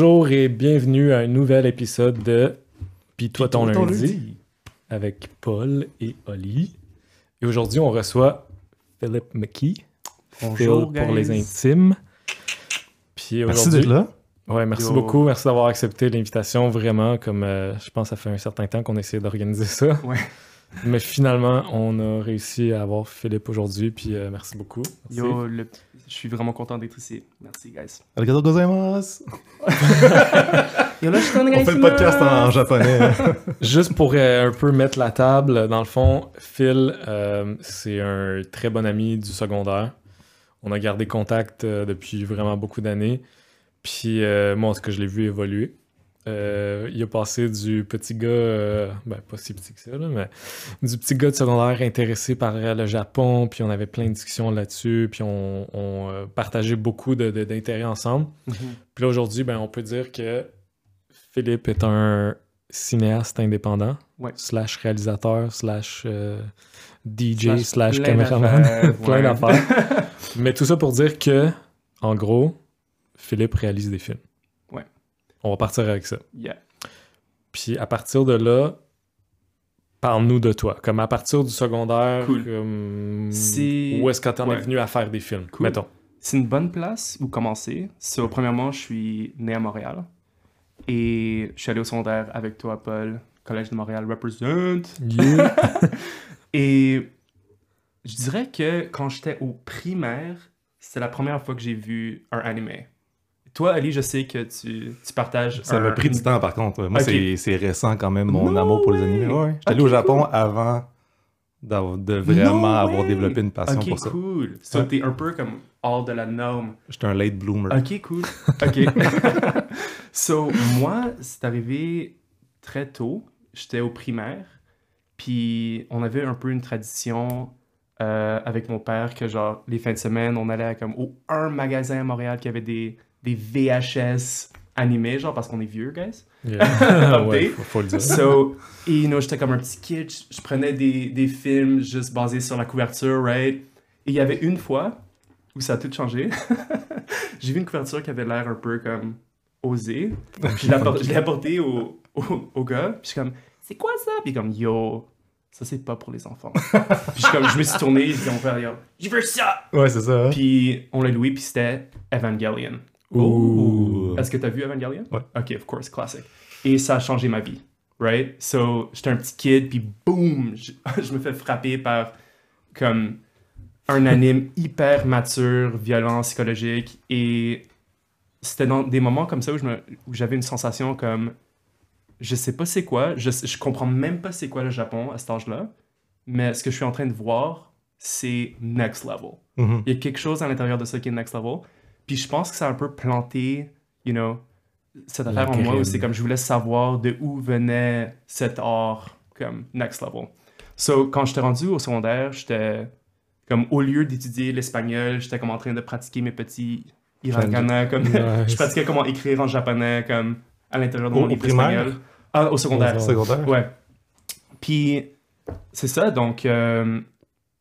Bonjour et bienvenue à un nouvel épisode de Pis toi ton ton lundi, lundi. avec Paul et Oli. Et aujourd'hui, on reçoit Philip McKee, Bonjour, Phil pour les intimes. Puis Merci d'être là. ouais, merci Yo. beaucoup, merci d'avoir accepté l'invitation. Vraiment, comme euh, je pense, ça fait un certain temps qu'on essayait d'organiser ça. Ouais. Mais finalement, on a réussi à avoir Philippe aujourd'hui. Puis euh, merci beaucoup. Merci. Yo, le- je suis vraiment content d'être ici. Merci, guys. Arigato gozaimasu. Yo, là, je suis On fait le podcast en japonais. Juste pour euh, un peu mettre la table, dans le fond, Phil, euh, c'est un très bon ami du secondaire. On a gardé contact euh, depuis vraiment beaucoup d'années. Puis euh, moi, en tout cas, je l'ai vu évoluer. Euh, il a passé du petit gars, euh, ben pas si petit que ça, là, mais du petit gars de secondaire intéressé par euh, le Japon, puis on avait plein de discussions là-dessus, puis on, on, euh, partageait beaucoup de- de- d'intérêts ensemble. Puis là, aujourd'hui, ben, on peut dire que Philippe est un cinéaste indépendant, Ouais. slash réalisateur, slash DJ, Slash caméraman, plein d'affaires. Mais tout ça pour dire que, en gros, Philippe réalise des films. On va partir avec ça. Yeah. Puis à partir de là, parle-nous de toi. Comme à partir du secondaire, Cool. comme... C'est- où est-ce que t'en es ouais. venu à faire des films, Cool. mettons? C'est une bonne place où commencer. So, premièrement, je suis né à Montréal. Et je suis allé au secondaire avec toi, Paul. Collège de Montréal represent. Yeah. Et je dirais que quand j'étais au primaire, c'est la première fois que j'ai vu un animé. Toi, Ali, je sais que tu, tu partages. Ça un- m'a pris du temps par contre. Moi, Ok. c'est- récent quand même, mon No amour pour les animés. Ouais. J'étais allé Ok, au Japon avant de vraiment No avoir way. développé une passion Ok, pour ça. cool. So, t'es un peu comme hors de la norme. J'étais un late bloomer. Ok, cool. Ok. so, moi, c'est arrivé très tôt. J'étais au primaire. Puis, on avait un peu une tradition euh, avec mon père que, genre, les fins de semaine, on allait à, comme au un magasin à Montréal qui avait des, des VHS animés, genre, parce qu'on est vieux, guys. Yeah. ouais, faut, faut le dire. So, et, you know, j'étais comme un petit kid, je, prenais des, des films juste basés sur la couverture, right? Et il y avait une fois où ça a tout changé. J'ai vu une couverture qui avait l'air un peu comme osée. Puis je l'ai appor- je l'ai apporté au, au, au gars, puis je suis comme, c'est quoi ça? Puis comme, yo, ça c'est pas pour les enfants. puis je, suis comme, je me suis tourné, j'ai dit mon père, yo, je veux ça! Ouais, c'est ça. hein. Puis on l'a loué, puis c'était Evangelion. Est-ce que t'as vu Evangelion? Ouais. Ok, of course, classic. Et ça a changé ma vie, right? So, j'étais un petit kid, puis boum, je, je me fais frapper par comme un anime hyper mature, violent, psychologique. Et c'était dans des moments comme ça où je me- où j'avais une sensation comme je sais pas c'est quoi, je, je comprends même pas c'est quoi le Japon à cet âge-là, mais ce que je suis en train de voir, c'est next level. Mhm. Il y a quelque chose à l'intérieur de ça qui est next level. Puis je pense que ça a un peu planté, you know, cette La affaire en moi où c'est comme je voulais savoir de où venait cet art comme next level. So, quand j'étais rendu au secondaire, j'étais comme au lieu d'étudier l'espagnol, j'étais comme en train de pratiquer mes petits hiragana, comme Nice. je pratiquais comment écrire en japonais comme à l'intérieur de mon au livre primaire? espagnol. Ah, au secondaire. Au Secondaire. Ouais. Puis, c'est ça. Donc, euh,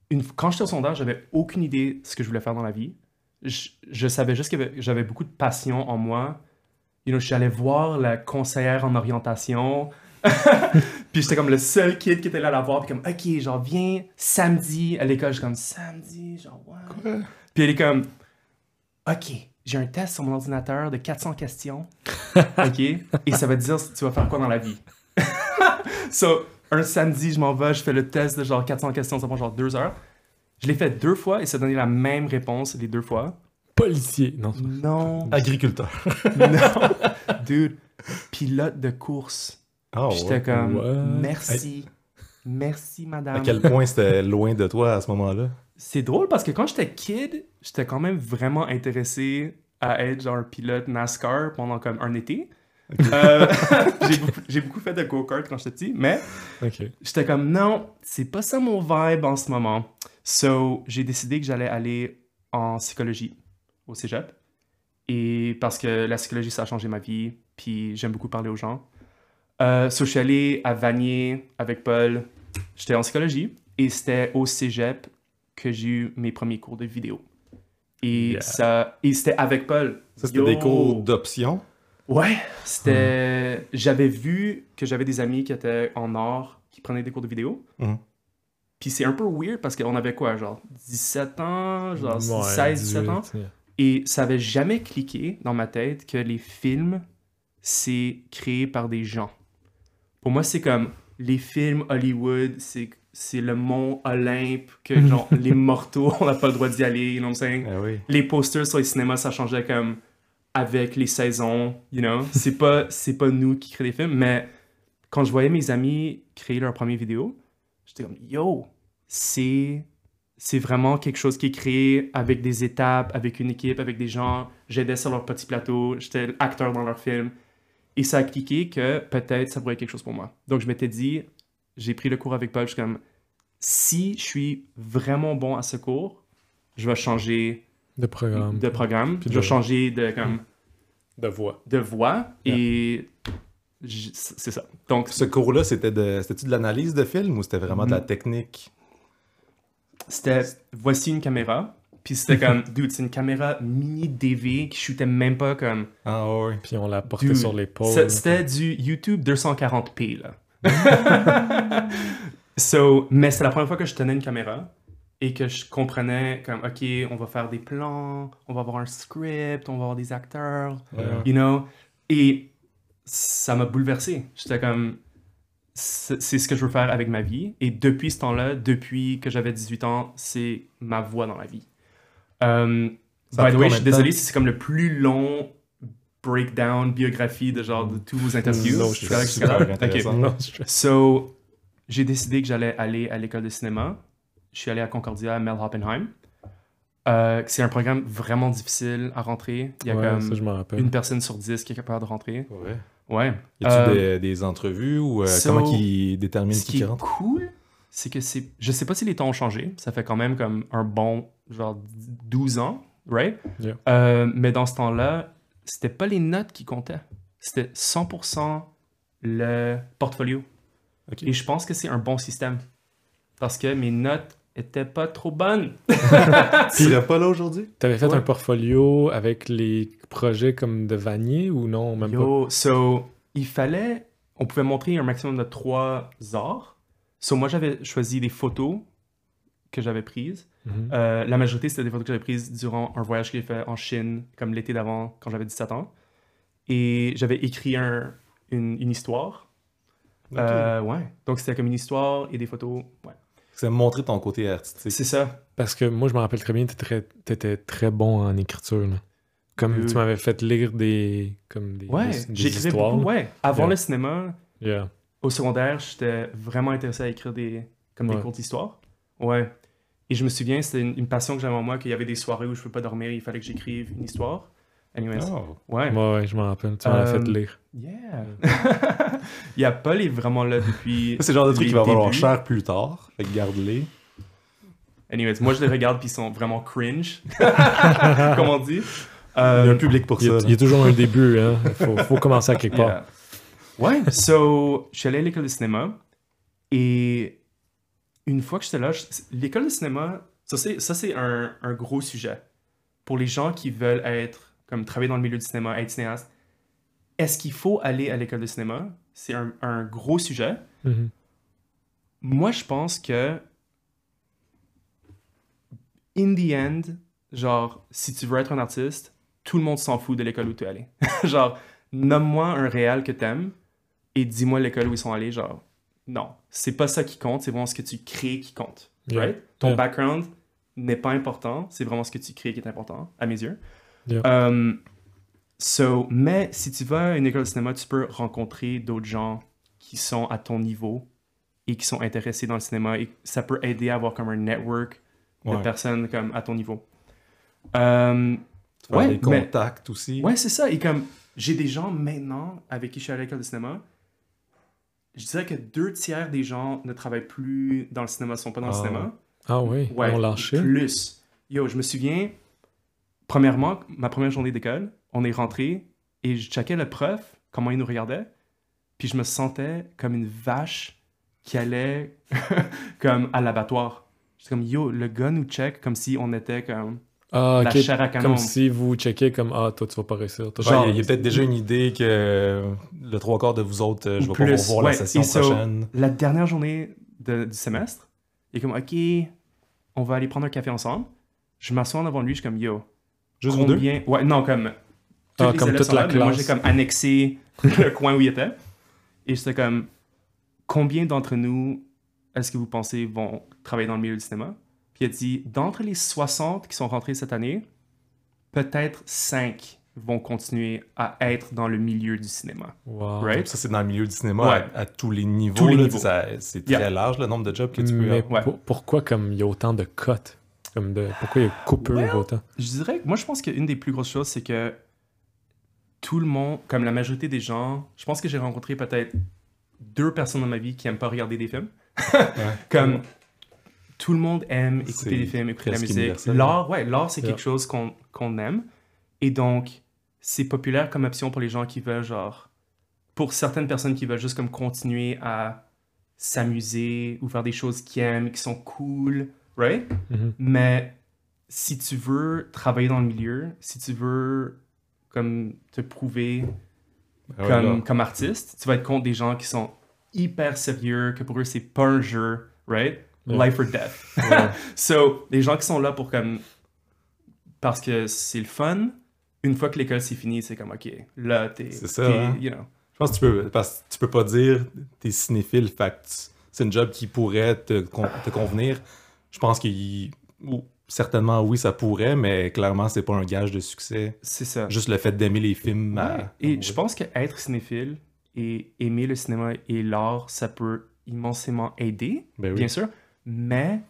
une, quand j'étais au secondaire, j'avais aucune idée de ce que je voulais faire dans la vie. Je, je savais juste que j'avais beaucoup de passion en moi. You know, je suis allé voir la conseillère en orientation. puis j'étais comme le seul kid qui était là à la voir. Puis comme, OK, genre, viens samedi à l'école. Je suis comme, samedi, genre, ouais. Puis elle est comme, OK, j'ai un test sur mon ordinateur de 400 questions. OK? Et ça va te dire si tu vas faire quoi dans la vie? so, un samedi, je m'en vais, je fais le test de genre 400 questions, ça prend genre deux heures. Je l'ai fait deux fois et ça donnait la même réponse les deux fois. Policier. Non, Non, Agriculteur. non, dude, pilote de course. Oh, J'étais ouais. comme, What? merci, merci madame. À quel point c'était loin de toi à ce moment-là? C'est drôle parce que quand j'étais kid, j'étais quand même vraiment intéressé à être genre un pilote NASCAR pendant comme un été. Euh, j'ai beaucoup, j'ai beaucoup fait de go-kart quand j'étais petit, mais j'étais comme non, c'est pas ça mon vibe en ce moment. So, j'ai décidé que j'allais aller en psychologie au cégep. Et parce que la psychologie, ça a changé ma vie, puis j'aime beaucoup parler aux gens. Euh, so, je suis allé à Vanier avec Paul. J'étais en psychologie et c'était au cégep que j'ai eu mes premiers cours de vidéo. Et, Yeah. ça, et c'était avec Paul. Ça, c'était Yo! des cours d'option? Ouais, c'était. J'avais vu que j'avais des amis qui étaient en or, qui prenaient des cours de vidéo. Mhm. Puis c'est un peu weird parce qu'on avait quoi, genre 17 ans, genre Ouais, 16, 17 ans? 18, yeah. Et ça avait jamais cliqué dans ma tête que les films, c'est créé par des gens. Pour moi, c'est comme les films Hollywood, c'est c'est le mont Olympe, que genre les mortaux, on n'a pas le droit d'y aller, you know what I'm saying? Ah oui. les posters sur les cinémas, ça changeait comme avec les saisons, you know? C'est pas, c'est pas nous qui créons des films, mais quand je voyais mes amis créer leur première vidéo, j'étais comme, yo, c'est, c'est vraiment quelque chose qui est créé avec des étapes, avec une équipe, avec des gens. J'aidais sur leur petit plateau, j'étais acteur dans leur film. Et ça a cliqué que peut-être ça pourrait être quelque chose pour moi. Donc je m'étais dit, j'ai pris le cours avec Paul, je suis comme, si je suis vraiment bon à ce cours, je vais changer De programme. de programme. Puis je de- vais changer de, comme, De voix. de voix et c'est ça. Donc, Ce cours-là, c'était de, c'était-tu de l'analyse de film ou c'était vraiment de la Mm. technique? c'était voici une caméra. Puis c'était comme, dude, c'est une caméra mini DV qui shootait même pas comme. Ah ouais. Puis on l'a porté Dude, sur l'épaule. C'était du YouTube 240p, là. so, mais c'est la première fois que je tenais une caméra et que je comprenais comme, OK, on va faire des plans, on va avoir un script, on va avoir des acteurs. Ouais. you know? Et ça m'a bouleversé. J'étais comme, c'est ce que je veux faire avec ma vie. Et depuis ce temps-là, depuis que j'avais 18 ans, c'est ma voie dans la vie. Ça a by the way, je suis désolé si c'est comme le plus long breakdown, biographie de genre de tous vos interviews. No C'est correct stress. jusqu'à là? Super Ok. intéressant. Non, je- So, j'ai décidé que j'allais aller à l'école de cinéma. Je suis allé à Concordia, à Mel Hoppenheim. Euh, c'est un programme vraiment difficile à rentrer. Il y a ouais, comme ça, je une personne sur dix qui est capable de rentrer. Ouais. Ouais. Y a-tu Euh, des, des entrevues ou euh, so, comment ils déterminent Ce qui, qui qui est rentre? cool, c'est que c'est. Je sais pas si les temps ont changé. Ça fait quand même comme un bon, genre 12 ans, right? Yeah. Euh, mais dans ce temps-là, c'était pas les notes qui comptaient. C'était 100% le portfolio. Ok. Et je pense que c'est un bon système. Parce que mes notes étaient pas trop bonnes. Tu serais pas là aujourd'hui? T'avais fait Ouais. un portfolio avec les projets comme de Vanier ou non? Même Yo, so, il fallait. On pouvait montrer un maximum de trois arts. So, moi, j'avais choisi des photos que j'avais prises. pas? Mhm. Euh, la majorité, c'était des photos que j'avais prises durant un voyage que j'ai fait en Chine, comme l'été d'avant, quand j'avais 17 ans. Et j'avais écrit un- une, une histoire. Ok. Euh, ouais. Donc, c'était comme une histoire et des photos. Ouais. C'est montrer ton côté artistique. C'est ça. Parce que moi, je me rappelle très bien, t'étais très, t'étais très bon en écriture. là. Comme Euh. tu m'avais fait lire des, comme des, Ouais. des- des J'écrivais histoires. beaucoup. Ouais. Avant Yeah. le cinéma, Yeah. au secondaire, j'étais vraiment intéressé à écrire des, comme des courtes histoires. Ouais. Et je me souviens, c'était une, une passion que j'avais en moi, qu'il y avait des soirées où je ne pouvais pas dormir, il fallait que j'écrive une histoire. Anyways. Oh. Ouais. Ouais, ouais, je m'en rappelle. Tu m'en as Euh, fait lire. Yeah. il y a Paul est vraiment là depuis. C'est le genre de truc qui va valoir cher plus tard. Fait que garde-les. Anyways, moi je les regarde puis ils sont vraiment cringe, comme on dit. Il y a Euh, un public pour ça. il y a toujours un début, hein. Faut, faut commencer à quelque part. yeah. Ouais, so je suis allé à l'école de cinéma et une fois que j'étais là, l'école de cinéma, ça c'est ça c'est un, un gros sujet pour les gens qui veulent être comme travailler dans le milieu du cinéma, être cinéaste. Est-ce qu'il faut aller à l'école de cinéma? C'est un, un gros sujet. Mhm. Moi, je pense que, in the end, genre, si tu veux être un artiste, tout le monde s'en fout de l'école où tu es allé. genre, nomme-moi un réal que t'aimes et dis-moi l'école où ils sont allés. Genre, non, c'est pas ça qui compte, c'est vraiment ce que tu crées qui compte. Yeah. Right? Ton Yeah. background n'est pas important, c'est vraiment ce que tu crées qui est important, à mes yeux. Yeah. Um, so, mais si tu vas à une école de cinéma, tu peux rencontrer d'autres gens qui sont à ton niveau et qui sont intéressés dans le cinéma et ça peut aider à avoir comme un network de Ouais. personnes comme à ton niveau. Um, Tu ouais, des mais- contacts aussi. ouais, c'est ça. Et comme j'ai des gens maintenant avec qui je suis à l'école de cinéma, je dirais que deux tiers des gens ne travaillent plus dans le cinéma, sont pas dans le Ah. cinéma. Ah oui, Ouais, on lâché. plus. Yo, je me souviens, premièrement, ma première journée d'école, on est rentré et je checkais le prof, comment il nous regardait, puis je me sentais comme une vache qui allait comme à l'abattoir. J'étais comme, yo, le gars nous check comme si on était comme Ah, la ok. chair à canon. Comme si vous checkez comme Ah, toi, tu vas pas réussir. Toi, Genre- il y a, il y a peut-être déjà une idée que le trois quarts de vous autres, euh, je Ou vais pas vous revoir la session so- prochaine. La dernière journée de- du semestre, il est comme, OK, on va aller prendre un café ensemble. Je m'assois en avant de lui, je suis comme, yo, Juste vous deux? combien... Ouais, non, comme... Ah, les comme toute la là, mais Moi, classe. j'ai comme annexé le coin où il était. Et j'étais comme, combien d'entre nous est-ce que vous pensez vont travailler dans le milieu du cinéma? Puis il a dit, d'entre les 60 qui sont rentrés cette année, peut-être 5 vont continuer à être dans le milieu du cinéma. Wow. Right? Ça, c'est dans le milieu du cinéma Ouais. à, à tous les niveaux. Tous les là, niveaux. ça- C'est très Yeah. large le nombre de jobs que tu peux Mais avoir. Ouais. pour- pourquoi comme il y a autant de cotes? Comme de Pourquoi il y a coupure Well, autant? Je dirais que moi, je pense qu'une des plus grosses choses, c'est que tout le monde, comme la majorité des gens, je pense que j'ai rencontré peut-être deux personnes dans ma vie qui aiment pas regarder des films. comme tout le monde aime écouter des films, écouter la musique. universel. L'art, ouais, l'art, c'est Yeah. quelque chose qu'on qu'on aime. Et donc, c'est populaire comme option pour les gens qui veulent, genre, pour certaines personnes qui veulent juste comme continuer à s'amuser ou faire des choses qu'ils aiment, qui sont cool, right? Mhm. Mais si tu veux travailler dans le milieu, si tu veux comme te prouver Ah ouais, comme, artiste, tu vas être contre des gens qui sont hyper sérieux, que pour eux c'est pas un jeu, right? Yeah. Life or death. Ouais. So, les gens qui sont là pour comme parce que c'est le fun, une fois que l'école c'est fini, c'est comme ok, là t'es, C'est ça, hein? you know. Je pense que tu peux, parce que tu peux pas dire t'es cinéphile, tu- c'est une job qui pourrait te, con- te convenir. Je pense qu'il. ou Certainement, oui, ça pourrait, mais clairement, c'est pas un gage de succès. C'est ça. Juste le fait d'aimer les films. à- Ouais. Et je pense que être cinéphile et aimer le cinéma et l'art, ça peut immensément aider, Ben oui. bien sûr, mais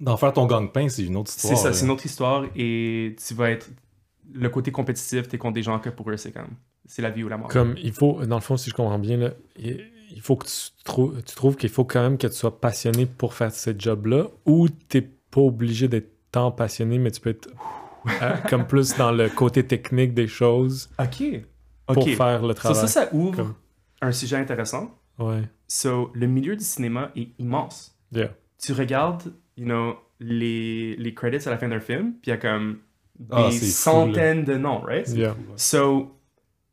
D'en faire ton gang-pain, c'est une autre histoire. c'est ça, c'est une autre histoire et tu vas être le côté compétitif, t'es contre des gens que pour eux c'est comme c'est la vie ou la mort. Comme il faut, dans le fond, si je comprends bien, là, il faut que tu, trou- tu trouves qu'il faut quand même que tu sois passionné pour faire ce job-là ou t'es pas obligé d'être tant passionné, mais tu peux être euh, comme plus dans le côté technique des choses Ok. pour Ok. faire le So, travail. ça, ça ouvre Comme- un sujet intéressant. Ouais. So, le milieu du cinéma est immense. Yeah. Tu regardes, you know, les, les credits à la fin d'un film, puis il y a comme des Ah, fou, là. centaines de noms, right? Yeah. So,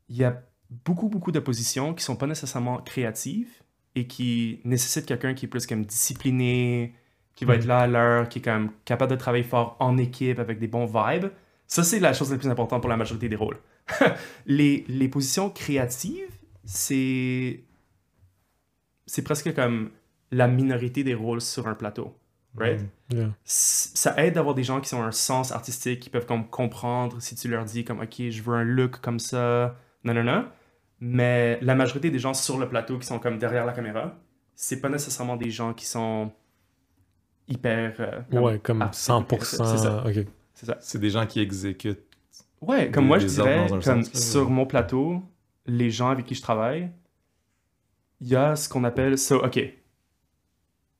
il y a beaucoup, beaucoup de positions qui sont pas nécessairement créatives et qui nécessitent quelqu'un qui est plus comme discipliné, qui va être là à l'heure, qui est comme capable de travailler fort en équipe avec des bons vibes. Ça, c'est la chose la plus importante pour la majorité des rôles. les, les positions créatives, c'est... C'est presque comme la minorité des rôles sur un plateau, right? Mm. Yeah. s- ça aide d'avoir des gens qui ont un sens artistique, qui peuvent comme comprendre si tu leur dis comme ok je veux un look comme ça, non non non. Mais la majorité des gens sur le plateau qui sont comme derrière la caméra, c'est pas nécessairement des gens qui sont hyper. euh, comme Ouais, comme C'est 100%. ça. Ok. C'est ça. C'est des gens qui exécutent. Ouais, comme Des- moi je dirais, comme sens, sur ouais. mon plateau, les gens avec qui je travaille, il y a ce qu'on appelle. So, ok.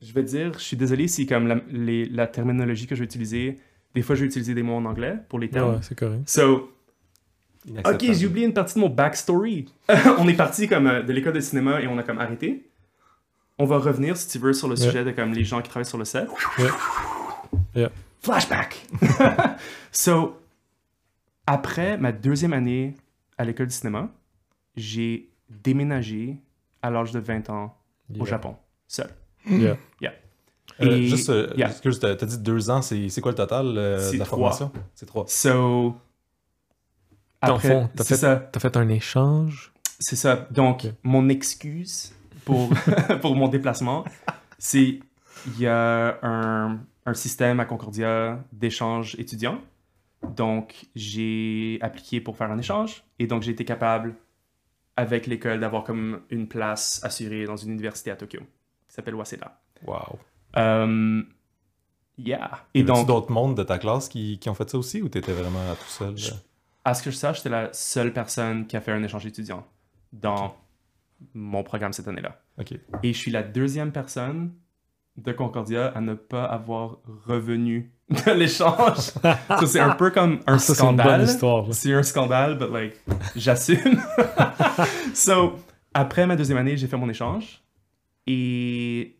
Je vais dire, je suis désolé si comme la, les- la terminologie que je vais utiliser, des fois je vais utiliser des mots en anglais pour les termes. Ouais, c'est correct. So, ok, j'ai oublié une partie de mon backstory. on est parti comme euh, de l'école de cinéma et on a comme arrêté. On va revenir, si tu veux, sur le Yeah. sujet de comme les gens qui travaillent sur le set. Yeah. Yeah. Flashback! so, après ma deuxième année à l'école de cinéma, j'ai déménagé à l'âge de 20 ans au Yeah. Japon, seul. Yeah. Euh, Et- juste, euh, yeah. excuse, t'as dit deux ans, c'est c'est quoi le total euh, de la trois. formation? C'est trois. So, après, fond, t'as fait- ça. T'as fait un échange. C'est ça. Donc, mon excuse pour, pour mon déplacement, c'est il y a un, un système à Concordia d'échange étudiant. Donc, j'ai appliqué pour faire un échange et donc j'ai été capable, avec l'école, d'avoir comme une place assurée dans une université à Tokyo qui s'appelle Waseda. Wow. Euh, yeah. Et donc, d'autres mondes de ta classe qui, qui ont fait ça aussi ou t'étais vraiment tout seul? Je- là? À ce que je sache, j'étais la seule personne qui a fait un échange étudiant dans mon programme cette année-là. Et je suis la deuxième personne de Concordia à ne pas avoir revenu de l'échange. So, c'est un peu comme un Ah, ça, scandale. C'est un scandale, but like, j'assume. so, après ma deuxième année, j'ai fait mon échange. Et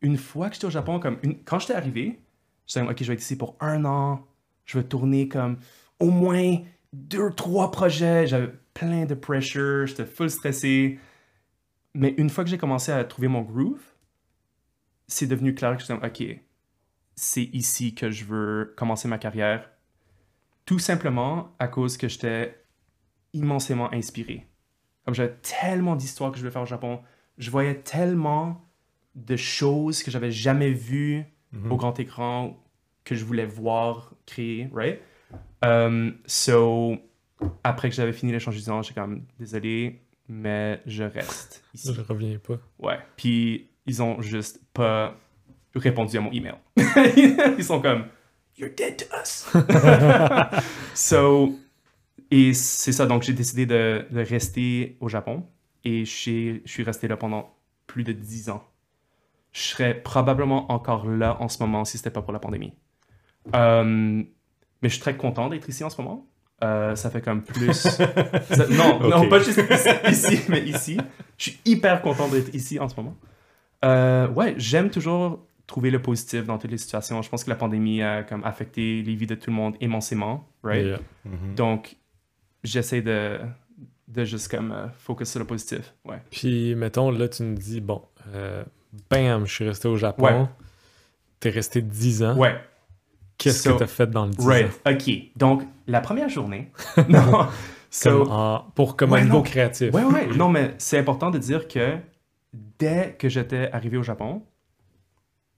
une fois que j'étais au Japon, comme une- quand j'étais arrivé, j'étais comme, OK, je vais être ici pour un an. Je veux tourner comme au moins deux, trois projets. J'avais plein de pressure. J'étais full stressé. Mais une fois que j'ai commencé à trouver mon groove, c'est devenu clair que je OK, c'est ici que je veux commencer ma carrière. Tout simplement à cause que j'étais immensément inspiré. Comme j'avais tellement d'histoires que je voulais faire au Japon, je voyais tellement de choses que j'avais jamais vues Mhm. au grand écran que je voulais voir créer, right? Um, so, après que j'avais fini l'échange d'étudiants, j'ai comme désolé, mais je reste ici. Je reviens pas. Ouais. Puis ils ont juste pas répondu à mon email. ils sont comme You're dead to us. so, et c'est ça. Donc j'ai décidé de, de rester au Japon et je suis resté là pendant plus de 10 ans. Je serais probablement encore là en ce moment si c'était pas pour la pandémie. Euh, mais je suis très content d'être ici en ce moment. Euh, ça fait comme plus. ça- non, non, pas juste ici, ici, mais ici. Je suis hyper content d'être ici en ce moment. Euh, ouais, j'aime toujours trouver le positif dans toutes les situations. Je pense que la pandémie a comme affecté les vies de tout le monde immensément, right? Mhm. Donc, j'essaie de, de juste comme euh, focus sur le positif. Ouais. Puis, mettons, là, tu me dis, bon, bam, je suis resté au Japon. Ouais. T'es resté 10 ans. Ouais. Qu'est-ce So- que t'as fait dans le 10 Right. ans? OK. Donc, la première journée. non. So, Comme en- pour comme Ouais, un niveau créatif. Ouais, ouais. Non, mais c'est important de dire que dès que j'étais arrivé au Japon,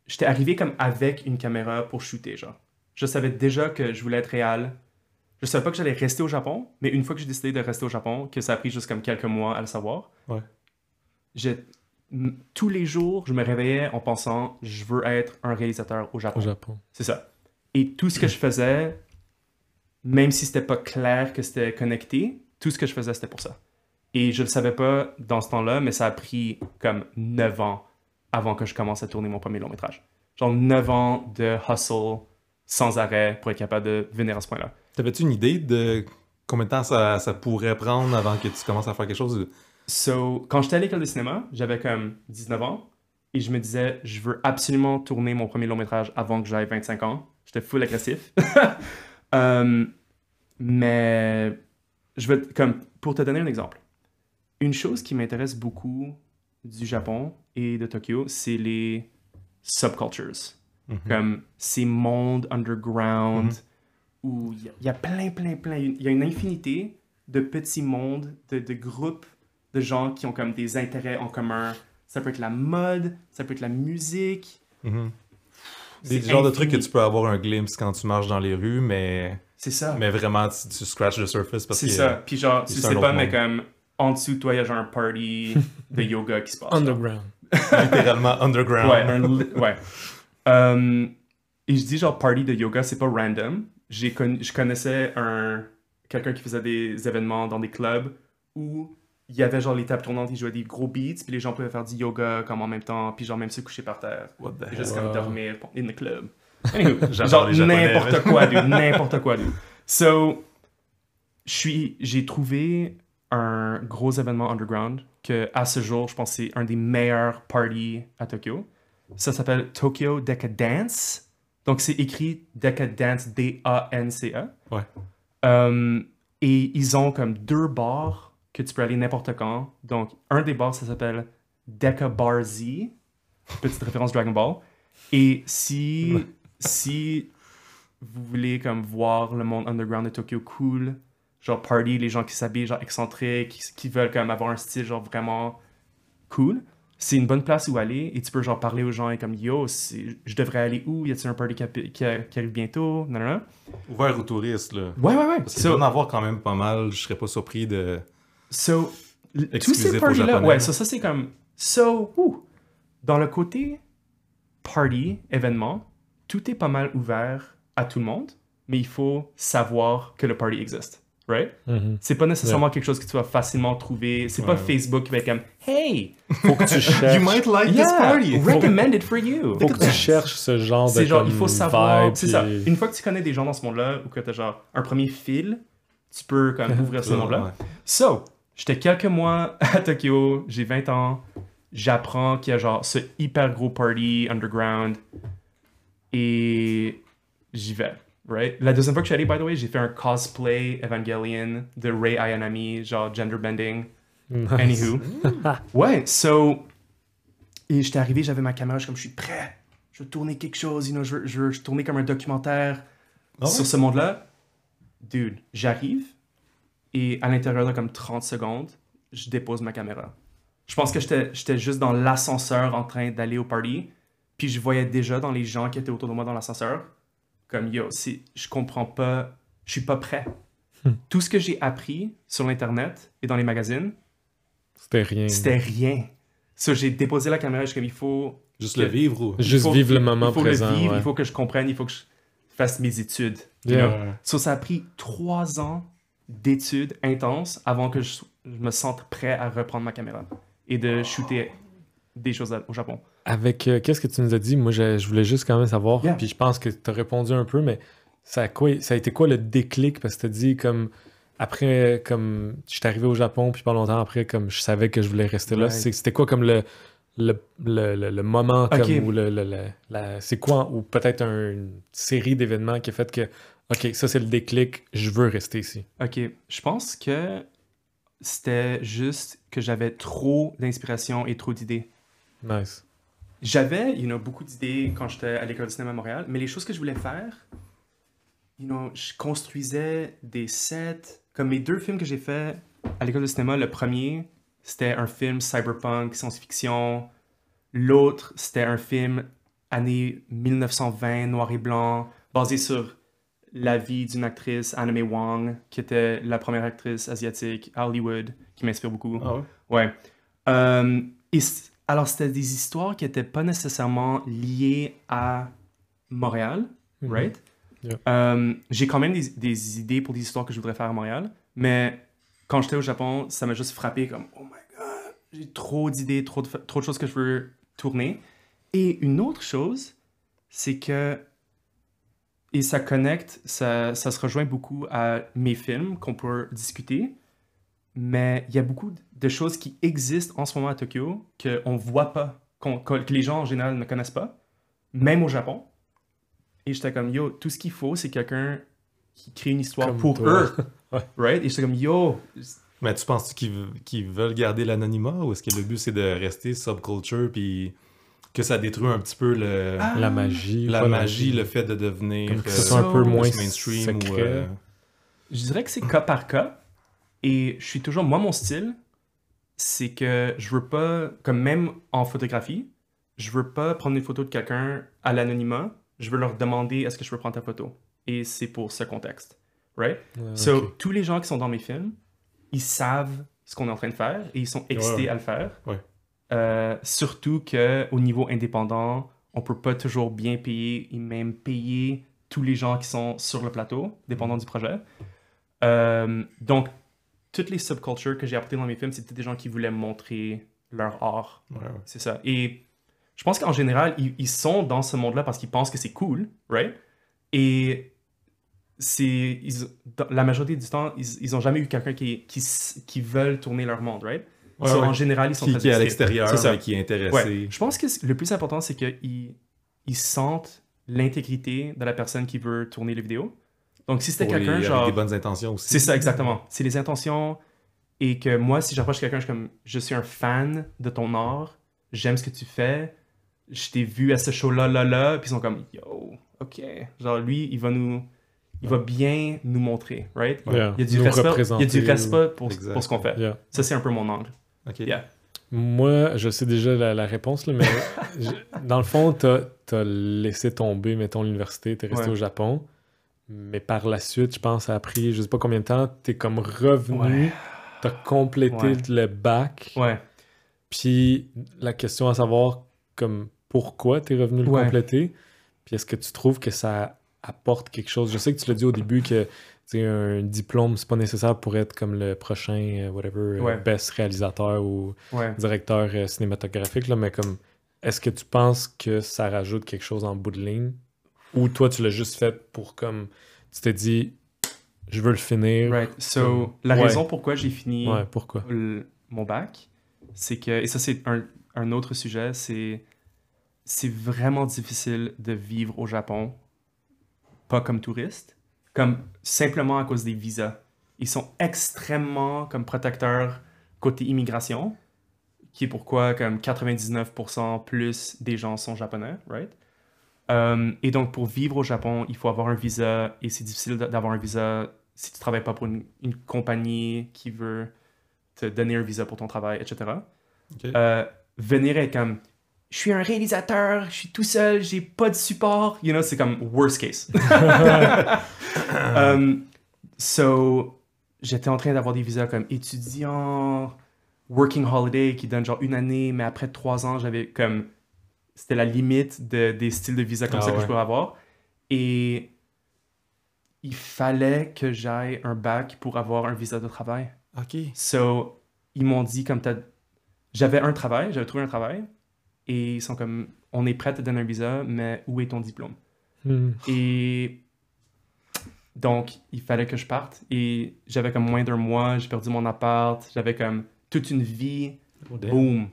j'étais arrivé comme avec une caméra pour shooter, genre. Je savais déjà que je voulais être réel. Je savais pas que j'allais rester au Japon, mais une fois que j'ai décidé de rester au Japon, que ça a pris juste comme quelques mois à le savoir, Ouais. j'ai- tous les jours, je me réveillais en pensant, je veux être un réalisateur au Japon. Au Japon. C'est ça. Et tout ce que je faisais, même si c'était pas clair que c'était connecté, tout ce que je faisais, c'était pour ça. Et je le savais pas dans ce temps-là, mais ça a pris comme 9 ans avant que je commence à tourner mon premier long métrage. Genre 9 ans de hustle sans arrêt pour être capable de venir à ce point-là. T'avais-tu une idée de combien de temps ça, ça pourrait prendre avant que tu commences à faire quelque chose? So, quand j'étais à l'école de cinéma, j'avais comme 19 ans et je me disais, je veux absolument tourner mon premier long métrage avant que j'aille 25 ans. J'étais full agressif. Euh, mais je veux, comme, pour te donner un exemple, une chose qui m'intéresse beaucoup du Japon et de Tokyo, c'est les subcultures. Mhm. Comme ces mondes underground Mhm. où il y a- il y, a plein, plein, plein. Il y a une infinité de petits mondes, de, de groupes de gens qui ont comme des intérêts en commun. Ça peut être la mode, ça peut être la musique. Mhm. C'est genres de trucs que tu peux avoir un glimpse quand tu marches dans les rues, mais, C'est ça. mais vraiment, tu, tu scratches the surface parce C'est que... ça. Puis genre, tu c'est sais pas, mais comme en dessous de toi, il y a genre un party de yoga qui se passe. genre. Underground. littéralement underground. Ouais, un ouais. Euh, et je dis genre party de yoga, c'est pas random. J'ai connu, je connaissais un quelqu'un qui faisait des événements dans des clubs où il y avait genre les tables tournantes, ils jouaient des gros beats, puis les gens pouvaient faire du yoga comme en même temps, puis genre même se coucher par terre, What the juste comme dormir in the club. Genre n'importe quoi, dude, n'importe quoi, dude. So, j'ai trouvé un gros événement underground que à ce jour, je pense c'est un des meilleurs parties à Tokyo. Ça s'appelle Tokyo Decadence. Donc c'est écrit Decadence D-A-N-C-E. Ouais. Euh, et ils ont comme deux bars que tu peux aller n'importe quand. Donc un des bars, ça s'appelle Deca Bar Z. Petite référence Dragon Ball. Et si, si vous voulez comme voir le monde underground de Tokyo cool, genre party, les gens qui s'habillent genre excentriques, qui, qui veulent comme avoir un style genre vraiment cool, c'est une bonne place où aller et tu peux genre parler aux gens et comme yo, je devrais aller où, y a-t-il un party qui, qui a- qui arrive bientôt, non, non, non. Ouvert aux touristes, là. Ouais, ouais, ouais. Parce So- en avoir quand même pas mal, je serais pas surpris de... So, tous ces parties-là, ouais, ça, c'est comme. So, dans le côté party, événement, tout est pas mal ouvert à tout le monde, mais il faut savoir que le party existe, right? Mhm. C'est pas nécessairement quelque chose que tu vas facilement trouver. C'est pas Ouais. Facebook qui va être comme Hey, Faut que tu cherches. You might like this yeah, party! recommended for you. Faut que tu cherches ce genre de C'est genre, il faut savoir. C'est ça. Une fois que tu connais des gens dans ce monde-là, ou que tu as genre un premier fil, tu peux comme ouvrir ce monde-là. Ouais. So, j'étais quelques mois à Tokyo, j'ai 20 ans, j'apprends qu'il y a genre ce hyper gros party underground et j'y vais. Right? La deuxième fois que je suis allé, by the way, j'ai fait un cosplay Evangelion de Rei Ayanami, genre gender bending. Nice. Anywho. ouais, so. Et j'étais arrivé, j'avais ma caméra, je suis comme, je suis prêt. Je veux tourner quelque chose, you know, je, veux, je veux tourner comme un documentaire Ah ouais? sur ce monde-là. Dude, j'arrive et à l'intérieur de comme 30 secondes, je dépose ma caméra. Je pense que j'étais j'étais juste dans l'ascenseur en train d'aller au party, puis je voyais déjà dans les gens qui étaient autour de moi dans l'ascenseur, comme yo, c'est- je comprends pas, je suis pas prêt. Hmm. Tout ce que j'ai appris sur l'internet et dans les magazines, C'était rien. c'était rien. So, j'ai déposé la caméra, je suis comme il faut Juste le vivre ou? Juste faut- vivre le moment il faut présent. le vivre, ouais. il faut que je comprenne, il faut que je fasse mes études. you Yeah. know? So, ça a pris trois ans d'études intenses avant que je, je me sente prêt à reprendre ma caméra et de shooter des choses au Japon. Avec euh, qu'est-ce que tu nous as dit, moi je, je voulais juste quand même savoir, Yeah. puis je pense que tu as répondu un peu, mais ça a, quoi, ça a été quoi le déclic? Parce que tu as dit comme après, comme je suis arrivé au Japon, puis pas longtemps après, comme je savais que je voulais rester là. Right. C'était quoi comme le, le, le, le- le moment, comme, ou le, le- le- la- c'est quoi, ou peut-être un- une série d'événements qui a fait que, ok, ça c'est le déclic, je veux rester ici. Ok, je pense que c'était juste que j'avais trop d'inspiration et trop d'idées. Nice. J'avais, you know, beaucoup d'idées quand j'étais à l'école de cinéma à Montréal, mais les choses que je voulais faire, you know, je construisais des sets. Comme mes deux films que j'ai faits à l'école de cinéma, le premier, c'était un film cyberpunk, science-fiction. L'autre, c'était un film année 1920, noir et blanc, basé sur la vie d'une actrice, Anna May Wong, qui était la première actrice asiatique à Hollywood, qui m'inspire beaucoup. Ah ouais? Ouais. Euh, et alors, c'était des histoires qui n'étaient pas nécessairement liées à Montréal, Mhm. right? Yeah. Euh, J'ai quand même des, des idées pour des histoires que je voudrais faire à Montréal, mais quand j'étais au Japon, ça m'a juste frappé comme « Oh my God, j'ai trop d'idées, trop de, trop de choses que je veux tourner. » Et une autre chose, c'est que et ça connecte, ça, ça se rejoint beaucoup à mes films qu'on peut discuter. Mais il y a beaucoup de choses qui existent en ce moment à Tokyo qu'on ne voit pas, qu'on- que les gens en général ne connaissent pas, même au Japon. Et j'étais comme, yo, tout ce qu'il faut, c'est quelqu'un qui crée une histoire Comme pour toi. eux. Right? Et j'étais comme, yo, Mais tu penses qu'ils qu'ils veulent garder l'anonymat ou est-ce que le but c'est de rester subculture puis que ça détruit un petit peu le, Ah, La magie. la magie, le fait de devenir Comme que euh, ce soit un peu moins mainstream ou euh, Je dirais que c'est cas par cas. Et je suis toujours. Moi, mon style, c'est que je veux pas. Comme même en photographie, je veux pas prendre une photo de quelqu'un à l'anonymat. Je veux leur demander est-ce que je peux prendre ta photo? Et c'est pour ce contexte. Right? Ouais, So, tous les gens qui sont dans mes films, ils savent ce qu'on est en train de faire et ils sont excités Ouais. à le faire. Euh, surtout qu'au niveau indépendant, on peut pas toujours bien payer et même payer tous les gens qui sont sur le plateau, dépendant du projet. Euh, donc, toutes les subcultures que j'ai apportées dans mes films, c'était des gens qui voulaient montrer leur art. ouais, ouais. C'est ça. Et je pense qu'en général, ils, ils sont dans ce monde-là parce qu'ils pensent que c'est cool, right? Et c'est la majorité du temps, ils, ils ont jamais eu quelqu'un qui, qui, qui veulent tourner leur monde, right? Ouais, So, ouais. En général, ils sont qui, très qui est à l'extérieur C'est ça. mais qui est intéressé. Ouais. Je pense que le plus important, c'est qu'ils ils sentent l'intégrité de la personne qui veut tourner les vidéos. Donc, si c'était quelqu'un, avec genre. des bonnes intentions aussi. C'est ça, exactement. C'est les intentions. Et que moi, si j'approche quelqu'un, je suis comme, je suis un fan de ton art, j'aime ce que tu fais, je t'ai vu à ce show-là, là, là, puis ils sont comme, yo, ok. Genre, lui, il va nous. Il va bien nous montrer, right? Yeah. Il y a du respect, il y a du respect pour, ce qu'on fait. Yeah. Ça, c'est un peu mon angle. Ok. Yeah. Moi, je sais déjà la, la réponse, là, mais je- dans le fond, t'as as laissé tomber, mettons, l'université, t'es resté Ouais. au Japon, mais par la suite, je pense, ça a pris, je sais pas combien de temps, t'es comme revenu, Ouais. t'as complété Ouais. le bac, Ouais. puis la question à savoir, comme, pourquoi t'es revenu le Ouais. compléter, puis est-ce que tu trouves que ça apporte quelque chose? Je sais que tu l'as dit au début que un diplôme, c'est pas nécessaire pour être comme le prochain, euh, whatever, euh, Ouais. best réalisateur ou Ouais. directeur euh, cinématographique, là, mais comme, est-ce que tu penses que ça rajoute quelque chose en bout de ligne? Ou toi, tu l'as juste fait pour comme, tu t'es dit, je veux le finir. Right. So, la Ouais. raison pourquoi j'ai fini Ouais, pourquoi? le- mon bac, c'est que, et ça c'est un, un autre sujet, c'est c'est vraiment difficile de vivre au Japon pas comme touriste, comme simplement à cause des visas. Ils sont extrêmement comme protecteurs côté immigration, qui est pourquoi comme 99% plus des gens sont japonais, right? Euh, et donc pour vivre au Japon, il faut avoir un visa et c'est difficile d'avoir un visa si tu travailles pas pour une, une compagnie qui veut te donner un visa pour ton travail, etc. Ok. Euh, venir comme je suis un réalisateur, je suis tout seul, j'ai pas de support, you know, c'est comme worst case. Um, so, j'étais en train d'avoir des visas comme étudiant, working holiday qui donne genre une année, mais après trois ans, j'avais comme. C'était la limite de- des styles de visa comme Ah ça que ouais. je pouvais avoir. Et il fallait que j'aille un bac pour avoir un visa de travail. Ok. So, ils m'ont dit comme t'as... J'avais un travail, j'avais trouvé un travail, et ils sont comme, on est prêt à te donner un visa, mais où est ton diplôme? Hmm. Et donc, il fallait que je parte, et j'avais comme moins d'un mois, j'ai perdu mon appart, j'avais comme toute une vie, Oh, boom,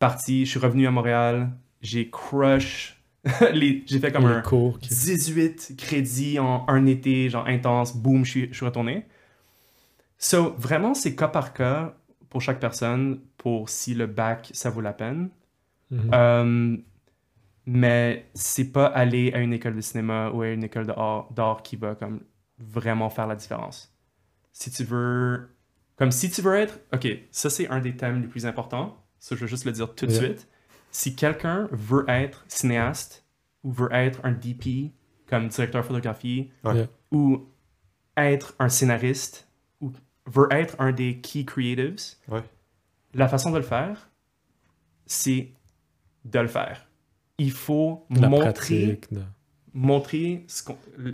parti, je suis revenu à Montréal, j'ai crush, les... j'ai fait comme Les un... cours qui- 18 crédits en un été, genre intense, boum, je suis, je suis retourné. So, vraiment, c'est cas par cas pour chaque personne pour si le bac, ça vaut la peine. Mhm. Euh, mais c'est pas aller à une école de cinéma ou à une école d'art qui va comme vraiment faire la différence. Si tu veux... Comme si tu veux être... OK, ça c'est un des thèmes les plus importants. Ça, je veux juste le dire tout de Yeah. suite. Si quelqu'un veut être cinéaste ou veut être un DP comme directeur photographie. Yeah. ou être un scénariste ou veut être un des key creatives, Ouais. la façon de le faire, c'est de le faire. Il faut La montrer, pratique. montrer ce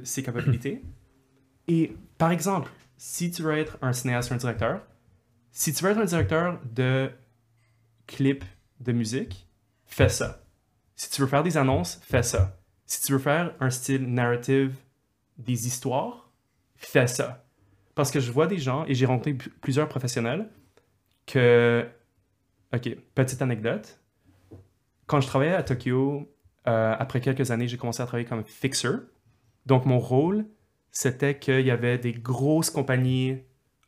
ses capacités. Et par exemple, si tu veux être un cinéaste ou un directeur, si tu veux être un directeur de clips de musique, fais ça. Si tu veux faire des annonces, fais ça. Si tu veux faire un style narrative des histoires, fais ça. Parce que je vois des gens, et j'ai rencontré plusieurs professionnels, que... Ok, petite anecdote. Quand je travaillais à Tokyo, euh, après quelques années, j'ai commencé à travailler comme fixer. Donc, mon rôle, c'était qu'il y avait des grosses compagnies,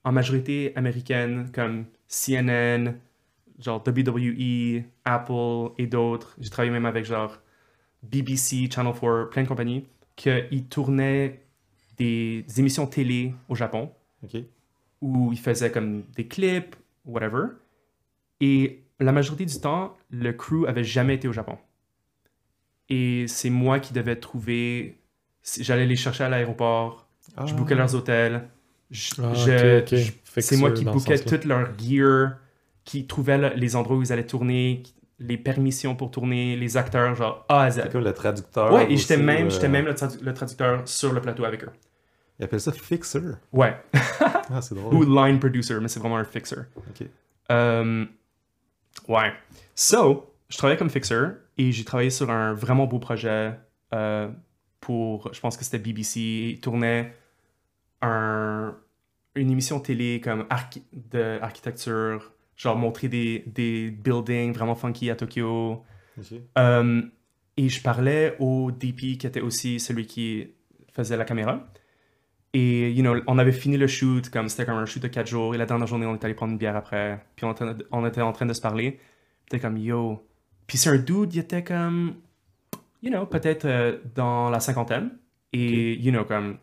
en majorité américaines, comme CNN, genre WWE, Apple et d'autres. J'ai travaillé même avec genre BBC, Channel 4, plein de compagnies, qu'ils tournaient des, émissions télé au Japon Ok. où ils faisaient comme des clips, whatever. Et la majorité du temps, le crew avait jamais été au Japon. Et c'est moi qui devais trouver. J'allais les chercher à l'aéroport, je bookais leurs hôtels. Ah, c'est moi qui bookais toute leur gear, qui trouvait le- les endroits où ils allaient tourner, les permissions pour tourner, les acteurs, genre A à Z. C'est comme le traducteur. Ouais, et j'étais même, euh, j'étais même le, tradu- le traducteur sur le plateau avec eux. Il appelle ça fixer? Ouais. Ah, c'est drôle. Ou line producer, mais c'est vraiment un fixer. Ok. Euh, ouais. So, je travaillais comme fixer et j'ai travaillé sur un vraiment beau projet euh, pour, je pense que c'était BBC. Ils tournaient un, une émission télé comme archi- d'architecture, genre montrer des, des buildings vraiment funky à Tokyo. Ok. Euh, et je parlais au DP qui était aussi celui qui faisait la caméra. Et, you know, on avait fini le shoot, comme c'était comme un shoot de 4 jours. Et la dernière journée, on est allé prendre une bière après. Puis on, était- on était en train de se parler. C'était comme, yo. Puis c'est un dude, il était comme, you know, peut-être euh, dans la cinquantaine. Et, you know, comme,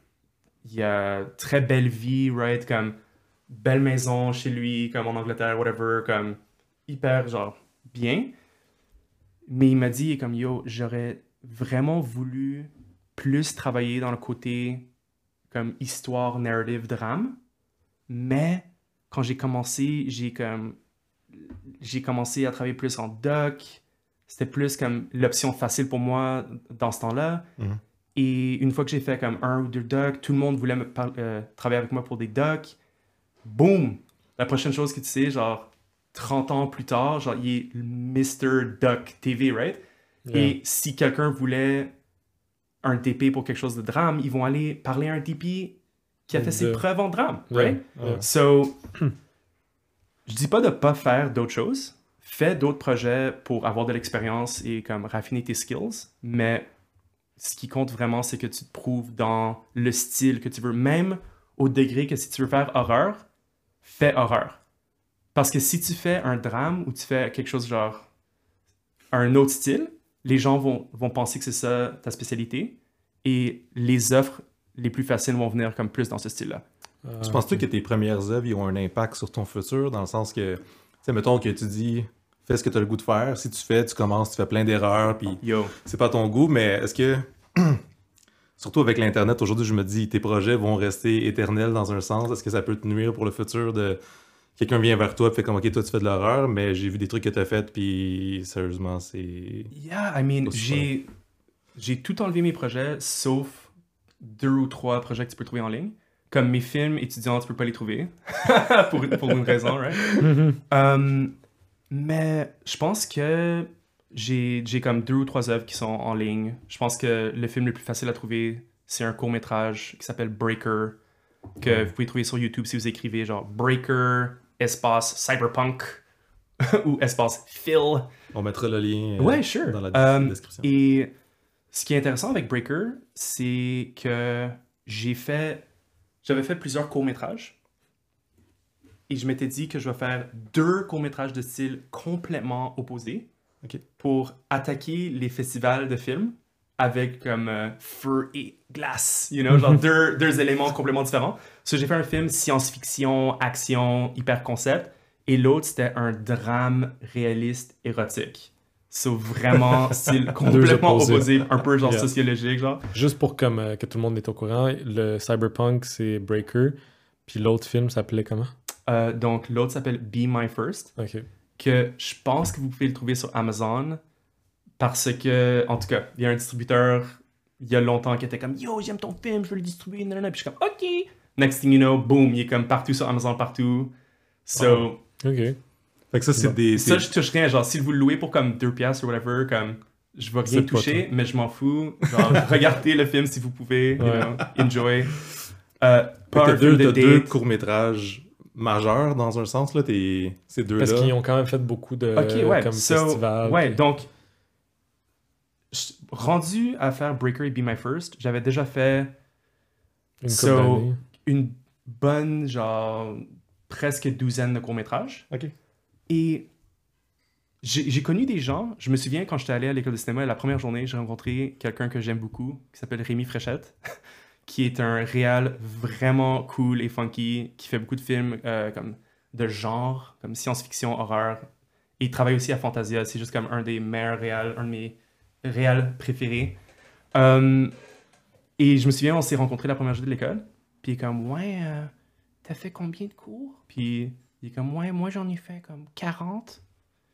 il a très belle vie, right? Comme, belle maison chez lui, comme en Angleterre, whatever. Comme, hyper, genre, bien. Mais il m'a dit, comme, yo, j'aurais vraiment voulu plus travailler dans le côté comme histoire, narrative, drame. Mais quand j'ai commencé, j'ai comme j'ai commencé à travailler plus en doc. C'était plus comme l'option facile pour moi dans ce temps-là. Mhm. Et une fois que j'ai fait comme un ou deux docs, tout le monde voulait me euh, travailler avec moi pour des docs. Boom! La prochaine chose que tu sais, genre 30 ans plus tard, genre il est Mr. Doc TV, right? Yeah. Et si quelqu'un voulait un DP pour quelque chose de drame, ils vont aller parler à un DP qui a fait ses preuves en drame, Yeah. right? Yeah. So, je dis pas de pas faire d'autres choses. Fais d'autres projets pour avoir de l'expérience et comme raffiner tes skills, mais ce qui compte vraiment, c'est que tu te prouves dans le style que tu veux, même au degré que si tu veux faire horreur, fais horreur. Parce que si tu fais un drame ou tu fais quelque chose genre un autre style, les gens vont, vont penser que c'est ça ta spécialité et les offres les plus faciles vont venir comme plus dans ce style-là. Euh, Tu penses-tu que tes premières œuvres ont un impact sur ton futur dans le sens que, tu sais, mettons que tu dis fais ce que tu as le goût de faire. Si tu fais, tu commences, tu fais plein d'erreurs, puis c'est pas ton goût, mais est-ce que, surtout avec l'Internet, aujourd'hui, je me dis tes projets vont rester éternels dans un sens. Est-ce que ça peut te nuire pour le futur de. Quelqu'un vient vers toi et fait comme ok, toi tu fais de l'horreur, mais j'ai vu des trucs que tu as fait, puis sérieusement, c'est. Yeah, I mean, j'ai, j'ai tout enlevé mes projets, sauf deux ou trois projets que tu peux trouver en ligne. Comme mes films étudiants, tu peux pas les trouver. pour, pour une raison, right? Mhm. Um, mais je pense que j'ai, j'ai comme deux ou trois œuvres qui sont en ligne. Je pense que le film le plus facile à trouver, c'est un court-métrage qui s'appelle Breaker, que vous pouvez trouver sur YouTube si vous écrivez genre Breaker, espace cyberpunk ou espace Phil. On mettra le lien euh, Ouais, sure. dans la Euh, description. Et ce qui est intéressant avec Breaker, c'est que j'ai fait. J'avais fait plusieurs courts-métrages. Et je m'étais dit que je vais faire deux courts-métrages de style complètement opposés pour attaquer les festivals de films avec comme euh, feu et glace, you know, genre deux, deux éléments complètement différents. So, j'ai fait un film science-fiction, action, hyper concept, et l'autre c'était un drame réaliste érotique. So, vraiment style complètement opposé, un peu genre Yeah. sociologique, genre. Juste pour comme, euh, que tout le monde est au courant, le Cyberpunk, c'est Breaker. Puis l'autre film s'appelait comment? Euh, donc, l'autre s'appelle Be My First. Que je pense que vous pouvez le trouver sur Amazon parce que, en tout cas, il y a un distributeur il y a longtemps qui était comme Yo, j'aime ton film, je veux le distribuer. nanana. Puis je suis comme Ok. Next thing you know, boom, il est comme partout sur Amazon, partout. So, Ok. Fait que ça, c'est Bon. des. ça, je touche rien. Genre, si vous le louez pour comme 2 piastres ou whatever, comme je vais rien pas toucher, mais je m'en fous. Genre, regardez le film si vous pouvez. you Ouais. know, enjoy. Euh, t'as un deux, courts-métrages majeurs dans un sens, là, t'es- ces deux-là. Parce qu'ils ont quand même fait beaucoup de Ok, ouais. comme So, festivals. ouais, puis- donc, rendu à faire Breaker et Be My First, j'avais déjà fait une so- bonne, genre, presque douzaine de courts-métrages. Et j'ai j'ai connu des gens, je me souviens quand j'étais allé à l'école de cinéma, la première journée, j'ai rencontré quelqu'un que j'aime beaucoup, qui s'appelle Rémi Fréchette, qui est un réal vraiment cool et funky, qui fait beaucoup de films euh, comme de genre, comme science-fiction, horreur. Et il travaille aussi à Fantasia, c'est juste comme un des meilleurs réals, un de mes réals préférés. Euh, et je me souviens, on s'est rencontrés la première journée de l'école, puis il est comme, ouais, euh, t'as fait combien de cours? Puis il est comme, ouais, moi j'en ai fait comme 40.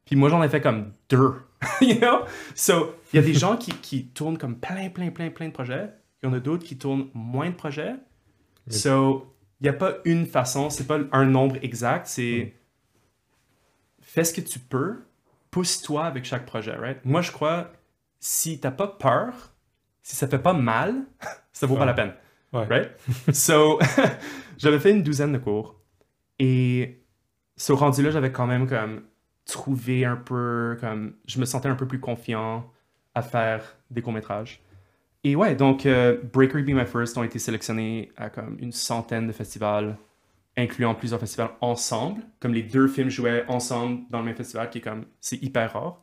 Puis moi j'en ai fait comme deux. you know? So, il y a des gens qui, qui tournent comme plein, plein, plein, plein de projets. Il y en a d'autres qui tournent moins de projets. Oui. So, il n'y a pas une façon, c'est pas un nombre exact, c'est fais ce que tu peux, pousse-toi avec chaque projet, right? Moi je crois, si t'as pas peur, si ça fait pas mal, ça vaut pas la peine. Ouais. Right? so, j'avais fait une douzaine de cours. Et ce rendu là, j'avais quand même comme trouvé un peu comme je me sentais un peu plus confiant à faire des courts-métrages. Et ouais, donc euh, Breaker Be My First ont été sélectionnés à comme une centaine de festivals, incluant plusieurs festivals ensemble, comme les deux films jouaient ensemble dans le même festival, qui est comme c'est hyper rare.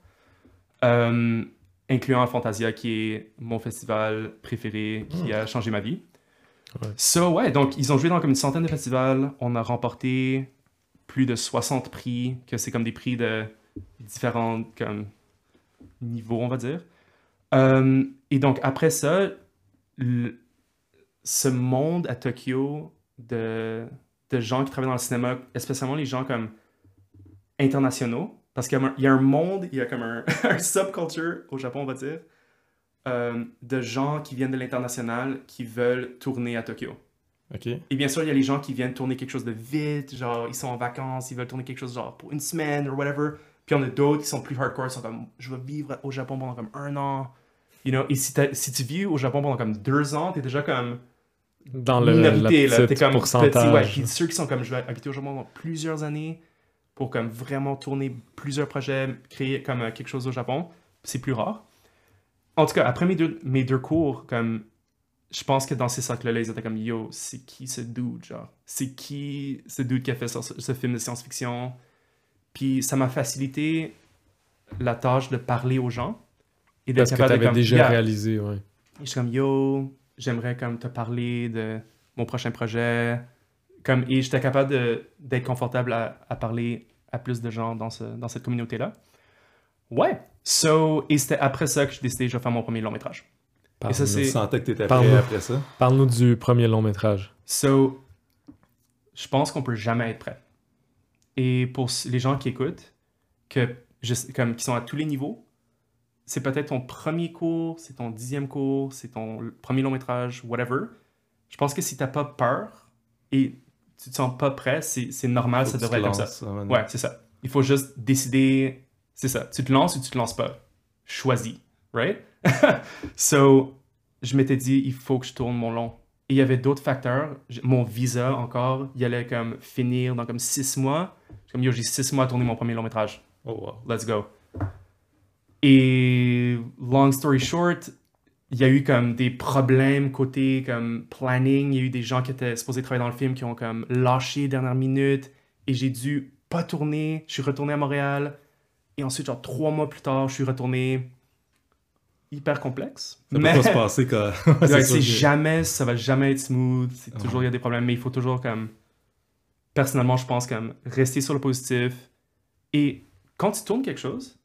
Euh, incluant Fantasia, qui est mon festival préféré, qui a changé ma vie. Ouais. So, ouais, donc ils ont joué dans comme une centaine de festivals. On a remporté plus de 60 prix, que c'est comme des prix de différents comme, niveaux, on va dire. Euh, et donc, après ça, le- ce monde à Tokyo de, de gens qui travaillent dans le cinéma, spécialement les gens comme internationaux, parce qu'il y a un- monde, il y a comme un, un subculture au Japon, on va dire, euh, de gens qui viennent de l'international qui veulent tourner à Tokyo. Ok. Et bien sûr, il y a les gens qui viennent tourner quelque chose de vite, genre ils sont en vacances, ils veulent tourner quelque chose genre pour une semaine ou whatever. Puis il y en a d'autres qui sont plus hardcore, ils sont comme je vais vivre au Japon pendant comme un an. You know? Et si, tu vis au Japon pendant comme deux ans, t'es déjà comme Dans le minorité, la là. T'es petite comme pourcentage. petit, ouais. Puis ceux qui sont comme je vais habiter au Japon pendant plusieurs années pour comme vraiment tourner plusieurs projets, créer comme euh, quelque chose au Japon, c'est plus rare. en tout cas, après mes deux, mes deux cours, comme, je pense que dans ces cercles-là, ils étaient comme, yo, c'est qui ce dude, genre? C'est qui ce dude qui a fait ce, ce film de science-fiction? Puis ça m'a facilité la tâche de parler aux gens. Et Parce que tu déjà yeah. réalisé, ouais. Et je suis comme, yo, j'aimerais comme te parler de mon prochain projet. Comme, et j'étais capable de- d'être confortable à, à parler à plus de gens dans, ce, dans cette communauté-là. Ouais. So, et c'était après ça que j'ai décidé je vais faire mon premier long métrage. Et ça, Parle-nous. c'est- Tu sentais que t'étais Parle-nous. prêt après ça? Parle-nous du premier long métrage. So, je pense qu'on peut jamais être prêt. Et pour les gens qui écoutent, que je sais- comme, qui sont à tous les niveaux, c'est peut-être ton premier cours, c'est ton dixième cours, c'est ton premier long métrage, whatever. Je pense que si t'as pas peur et tu te sens pas prêt, c'est normal, ça devrait être comme ça. Ouais, c'est ça. Il faut juste décider. C'est ça. Tu te lances ou tu te lances pas. Choisis. Right? so, je m'étais dit, il faut que je tourne mon long. Et il y avait d'autres facteurs. Mon visa, encore, il allait comme finir dans comme six mois. Comme yo, j'ai six mois à tourner mon premier long métrage. Oh, wow. Let's go. Et long story short, il y a eu comme des problèmes côté comme planning. Il y a eu des gens qui étaient supposés travailler dans le film qui ont comme lâché dernière minute. Et j'ai dû pas tourner. Je suis retourné à Montréal. Et ensuite, genre trois mois plus tard, je suis retourné. Hyper complexe. Ça peut Mais pas se passer quand. Ouais, c'est que- jamais, ça va jamais être smooth. C'est Ouais. toujours, il y a des problèmes. Mais il faut toujours comme. Personnellement, je pense comme rester sur le positif. Et quand tu tournes quelque chose,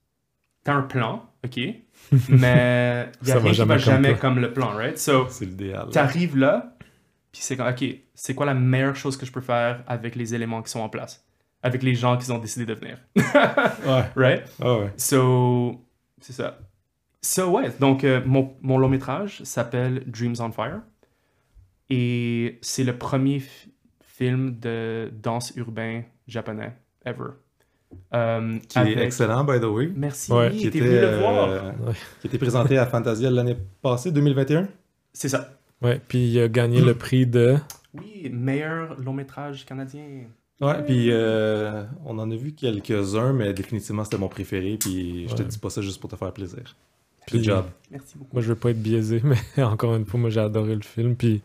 t'as un plan, ok? Mais il Ça a va rien qui jamais va comme jamais comme le plan, right? So, C'est l'idéal. t'arrives là, puis c'est comme, ok, c'est quoi la meilleure chose que je peux faire avec les éléments qui sont en place? Avec les gens qui ont décidé de venir, Ouais. right? Ah ouais. So, c'est ça. So, ouais, donc euh, mon, mon long métrage s'appelle Dreams on Fire. Et c'est le premier film de danse urbain japonais ever. Euh, Qui est excellent, by the way. Merci, Ouais. Qui était, venu le euh, voir. Ouais. qui était présenté à Fantasia l'année passée, 2021. C'est ça. Ouais, puis il a gagné le prix de. Oui, meilleur long métrage canadien. Ouais, puis euh, on en a vu quelques-uns, mais définitivement c'était mon préféré, puis je te dis pas ça juste pour te faire plaisir. Puis- Good job. Merci beaucoup. Moi, je veux pas être biaisé, mais encore une fois, moi, j'ai adoré le film. Puis,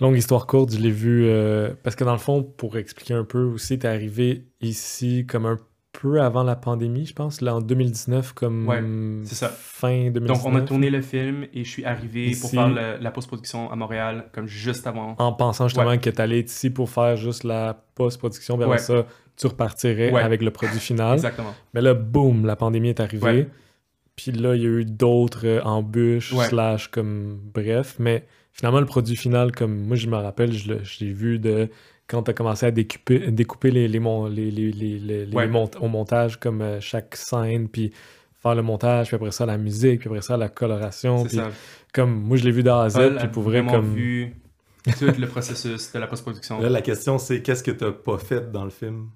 longue histoire courte, je l'ai vu euh, parce que dans le fond, pour expliquer un peu aussi, t'es arrivé ici comme un peu avant la pandémie, je pense, là en 2019, comme Ouais, c'est ça. fin 2019. Donc, on a tourné le film et je suis arrivé pour faire le- la post-production à Montréal, comme juste avant. En pensant justement Ouais. que t'allais être ici pour faire juste la post-production, puis Ouais. ça, tu repartirais avec le produit final. Exactement. Mais là, boum, la pandémie est arrivée. Puis là, il y a eu d'autres euh, embûches, slash, comme, bref. Mais finalement, le produit final, comme moi, je me rappelle, je l'ai vu de quand tu as commencé à découper, découper les, les, mon- les, les, les, les- les Ouais. mont- au montage, comme euh, chaque scène, puis faire le montage, puis après ça, la musique, puis après ça, la coloration. C'est Puis ça. comme, moi, je l'ai vu d'A à Z, Paul puis pour vrai, comme... vu tout le processus de la post-production. Là, la question c'est qu'est-ce que t'as pas fait dans le film?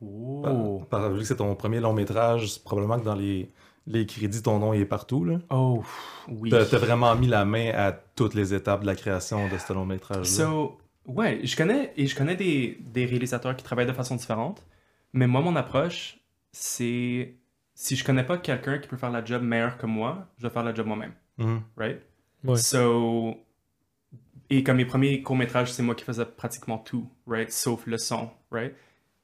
Oh. Par- par- Vu que c'est ton premier long métrage, c'est probablement que dans les, les crédits, ton nom il est partout. là. Oh, oui. T'as t'as vraiment mis la main à toutes les étapes de la création de ce long métrage. So, ouais, je connais, et je connais des, des réalisateurs qui travaillent de façon différente, mais moi, mon approche, c'est si je connais pas quelqu'un qui peut faire la job meilleure que moi, je vais faire la job moi-même, right? Ouais. So, et comme mes premiers courts-métrages, c'est moi qui faisais pratiquement tout, right? Sauf le son, right?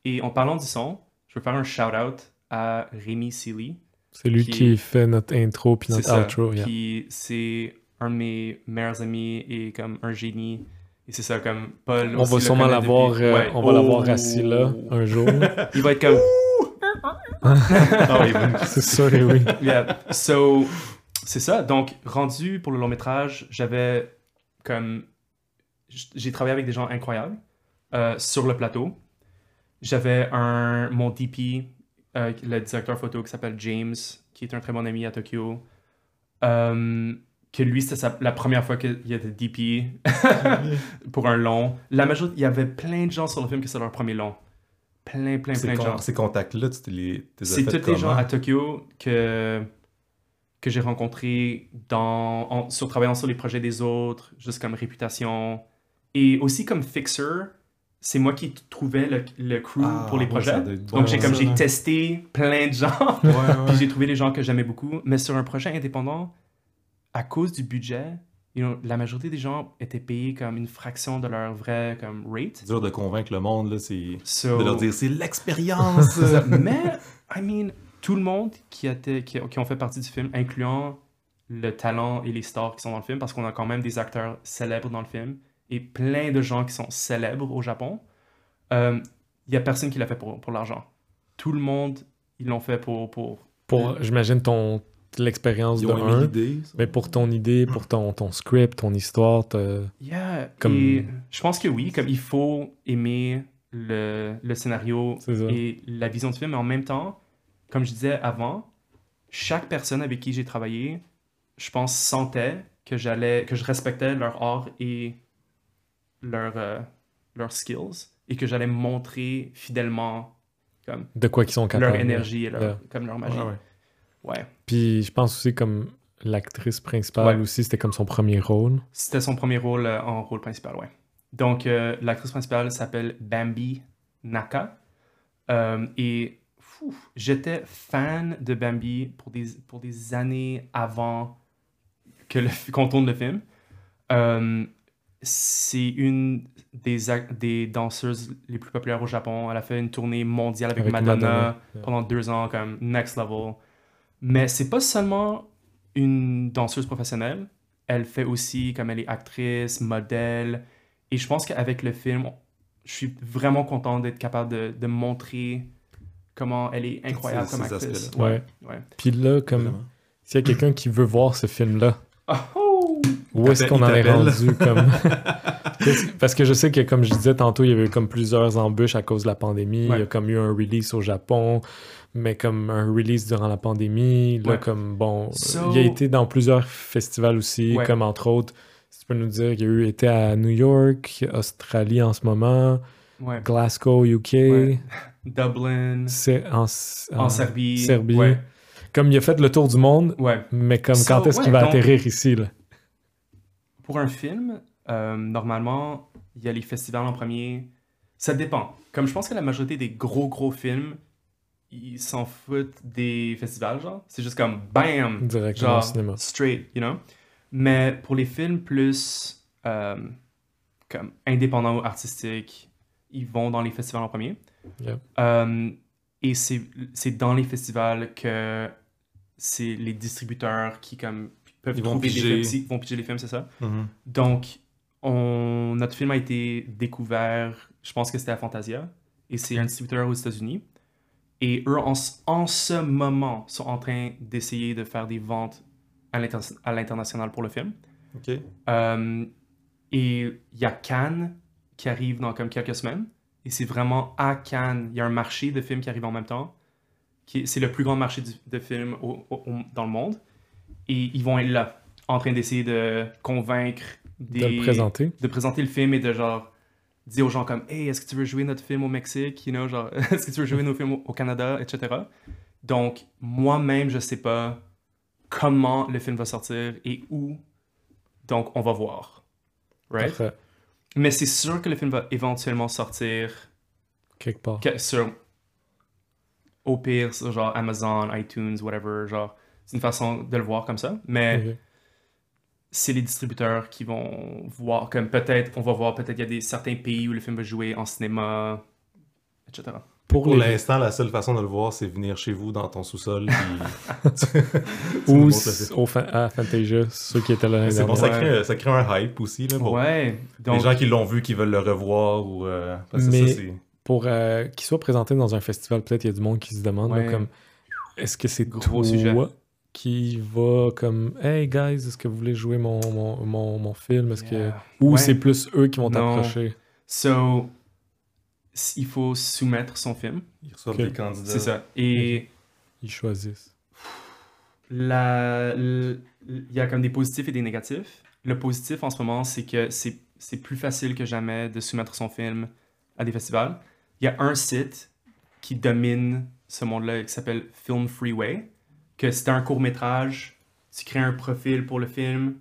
Et en parlant du son, je veux faire un shout-out à Rémi Seeley. C'est lui qui- qui fait notre intro, puis notre ça. outro. yeah. Puis c'est un de mes meilleurs amis et comme un génie. Et c'est ça, comme Paul. On aussi va sûrement l'avoir depuis- euh, Ouais. on va l'avoir Oh. assis là, un jour. Il va être comme. C'est sûr, et oui. Yeah. So, c'est ça. Donc, rendu pour le long métrage, j'avais comme. J'ai travaillé avec des gens incroyables euh, sur le plateau. J'avais un mon DP, euh, le directeur photo qui s'appelle James, qui est un très bon ami à Tokyo. Euh, que lui, c'était la première fois qu'il était DP pour un long. La majorité, il y avait plein de gens sur le film que c'était leur premier long. Plein, plein, plein de gens. ces contacts-là, tu te les, t'es C'est tous les gens à Tokyo que, que j'ai rencontrés dans, en- sur travaillant sur les projets des autres, juste comme réputation. Et aussi comme fixer, c'est moi qui trouvais le, le crew Ah, pour les ouais, projets. Donc j'ai comme j'ai testé plein de gens, Ouais, puis j'ai trouvé les gens que j'aimais beaucoup. Mais sur un projet indépendant, à cause du budget, you know, la majorité des gens étaient payés comme une fraction de leur vrai comme rate. C'est dur de convaincre le monde, là, c'est So- de leur dire c'est l'expérience. Mais, I mean, tout le monde qui, était, qui, qui ont fait partie du film, incluant le talent et les stars qui sont dans le film, parce qu'on a quand même des acteurs célèbres dans le film et plein de gens qui sont célèbres au Japon, il n'y a personne qui l'a fait pour, pour l'argent. Tout le monde, ils l'ont fait pour... pour... Pour, j'imagine, ton l'expérience de un, mais pour ton idée, pour ton, ton script, ton histoire, Yeah. Comme- Et je pense que oui, comme il faut aimer le, le scénario et la vision du film, mais en même temps, comme je disais avant, chaque personne avec qui j'ai travaillé, je pense, sentait que j'allais, que je respectais leur art et leur, euh, leurs skills et que j'allais montrer fidèlement comme De quoi qu'ils sont capables. leur énergie et leur, comme leur magie. Ouais, ouais. Ouais. Puis je pense aussi comme l'actrice principale Ouais. aussi, c'était comme son premier rôle. C'était son premier rôle euh, en rôle principal, ouais. Donc, euh, l'actrice principale s'appelle Bambi Naka. Euh, et j'étais fan de Bambi pour des, pour des années avant que le, qu'on tourne le film. Euh, c'est une des, des danseuses les plus populaires au Japon. Elle a fait une tournée mondiale avec, Avec Madonna, Madonna, yeah. pendant deux ans, comme next level. Mais c'est pas seulement une danseuse professionnelle. Elle fait aussi, comme elle est actrice, modèle. Et je pense qu'avec le film, je suis vraiment content d'être capable de, de montrer comment elle est incroyable comme actrice. Ouais. ouais. Puis là, comme s'il y a quelqu'un qui veut voir ce film-là, Oh! Où est-ce qu'on en est rendu comme? Parce que je sais que, comme je disais tantôt, il y avait eu comme plusieurs embûches à cause de la pandémie. Il y a comme eu un release au Japon, mais comme un release durant la pandémie. Là, Ouais. comme bon, So- il a été dans plusieurs festivals aussi, Ouais. comme entre autres, si tu peux nous dire, il y a eu été à New York, Australie en ce moment. Glasgow, UK. Dublin, en, en, Serbie. Comme il a fait le tour du monde, mais comme So, quand est-ce qu'il va donc- atterrir ici là? Pour un film, euh, normalement, il y a les festivals en premier. Ça dépend. Comme je pense que la majorité des gros, gros films, ils s'en foutent des festivals, genre. C'est juste comme BAM! Directement au Genre, cinéma. straight, you know? Mais pour les films plus euh, comme indépendants ou artistiques, ils vont dans les festivals en premier. Yep. Euh, et c'est c'est dans les festivals que c'est les distributeurs qui comme peuvent Ils vont piger. films, si- vont piger les films, c'est ça? Mhm. Donc, on, notre film a été découvert, je pense que c'était à Fantasia, et c'est un distributeur aux États-Unis. Et eux, en, ce- en ce moment, sont en train d'essayer de faire des ventes à l'inter- à l'international pour le film. Ok. Euh, et il y a Cannes qui arrive dans comme quelques semaines. Et c'est vraiment à Cannes. Il y a un marché de films qui arrive en même temps. C'est le plus grand marché de films au- au- au- dans le monde. Et ils vont être là, en train d'essayer de convaincre des... De le présenter. de présenter le film et de genre dire aux gens comme Hey, est-ce que tu veux jouer notre film au Mexique? You know, genre, est-ce que tu veux jouer nos films au, Canada, etc. Donc, moi-même, je sais pas comment le film va sortir et où. Donc, on va voir. Right? Parfait. Mais c'est sûr que le film va éventuellement sortir Quelque part. que- sur, au pire, sur genre Amazon, iTunes, whatever. Genre, c'est une façon de le voir comme ça. Mais c'est les distributeurs qui vont voir, comme peut-être, on va voir, peut-être il y a des, certains pays où le film va jouer en cinéma, etc. Pour, l'instant, la seule façon de le voir, c'est venir chez vous dans ton sous-sol. puis Ou au à Fantasia, ceux qui étaient là C'est bon, ça crée, ça crée un hype aussi. Là, pour Ouais, donc, Les gens qui l'ont vu, qui veulent le revoir. Ou, euh, parce Mais- ça, c'est- Pour euh, qu'il soit présenté dans un festival, peut-être il y a du monde qui se demande là, comme est-ce que c'est Gros toi sujet. Qui va comme Hey guys, est-ce que vous voulez jouer mon, mon, mon, mon film? Est-ce que... Ou Ouais. c'est plus eux qui vont t'approcher? So, il faut soumettre son film, ils reçoivent des candidats. c'est ça. Et Ils choisissent. la- il y a comme des positifs et des négatifs. Le positif en ce moment, c'est que c'est c'est plus facile que jamais de soumettre son film à des festivals. Il y a un site qui domine ce monde-là qui s'appelle Film Freeway, que c'est un court métrage, tu crées un profil pour le film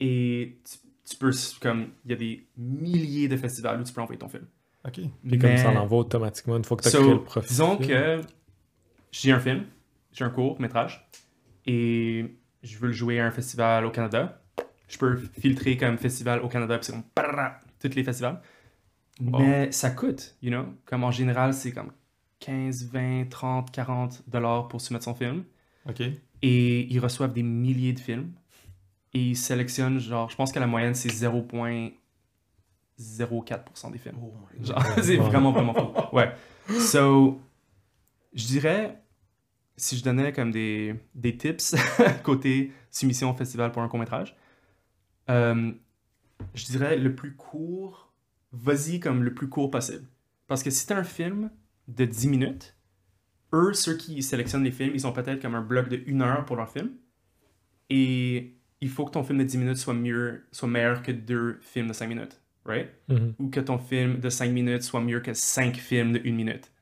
et tu, tu peux, comme, il y a des milliers de festivals où tu peux envoyer ton film. Ok. Puis comme ça Mais- l'envoie automatiquement une fois que tu as So, créé le profil. disons que j'ai un film, j'ai un court métrage, et je veux le jouer à un festival au Canada. Je peux filtrer comme festival au Canada, puis c'est comme parara, tous les festivals. Wow. Mais ça coûte, you know? Comme en général, c'est comme 15, 20, 30, 40 dollars pour soumettre son film. Ok. Et ils reçoivent des milliers de films. Et ils sélectionnent, genre, je pense que la moyenne, c'est 0,04% des films. Genre, c'est vraiment, vraiment fou. Ouais. So, je dirais, si je donnais comme des, des tips côté soumission au festival pour un court-métrage, euh, je dirais le plus court, vas-y comme le plus court possible. Parce que si t'as un film de 10 minutes, eux, ceux qui sélectionnent les films, ils ont peut-être comme un bloc de 1 heure pour leur film. Et il faut que ton film de 10 minutes soit, mieux, soit meilleur que deux films de 5 minutes, right? Mhm. ou que ton film de 5 minutes soit mieux que 5 films de 1 minute.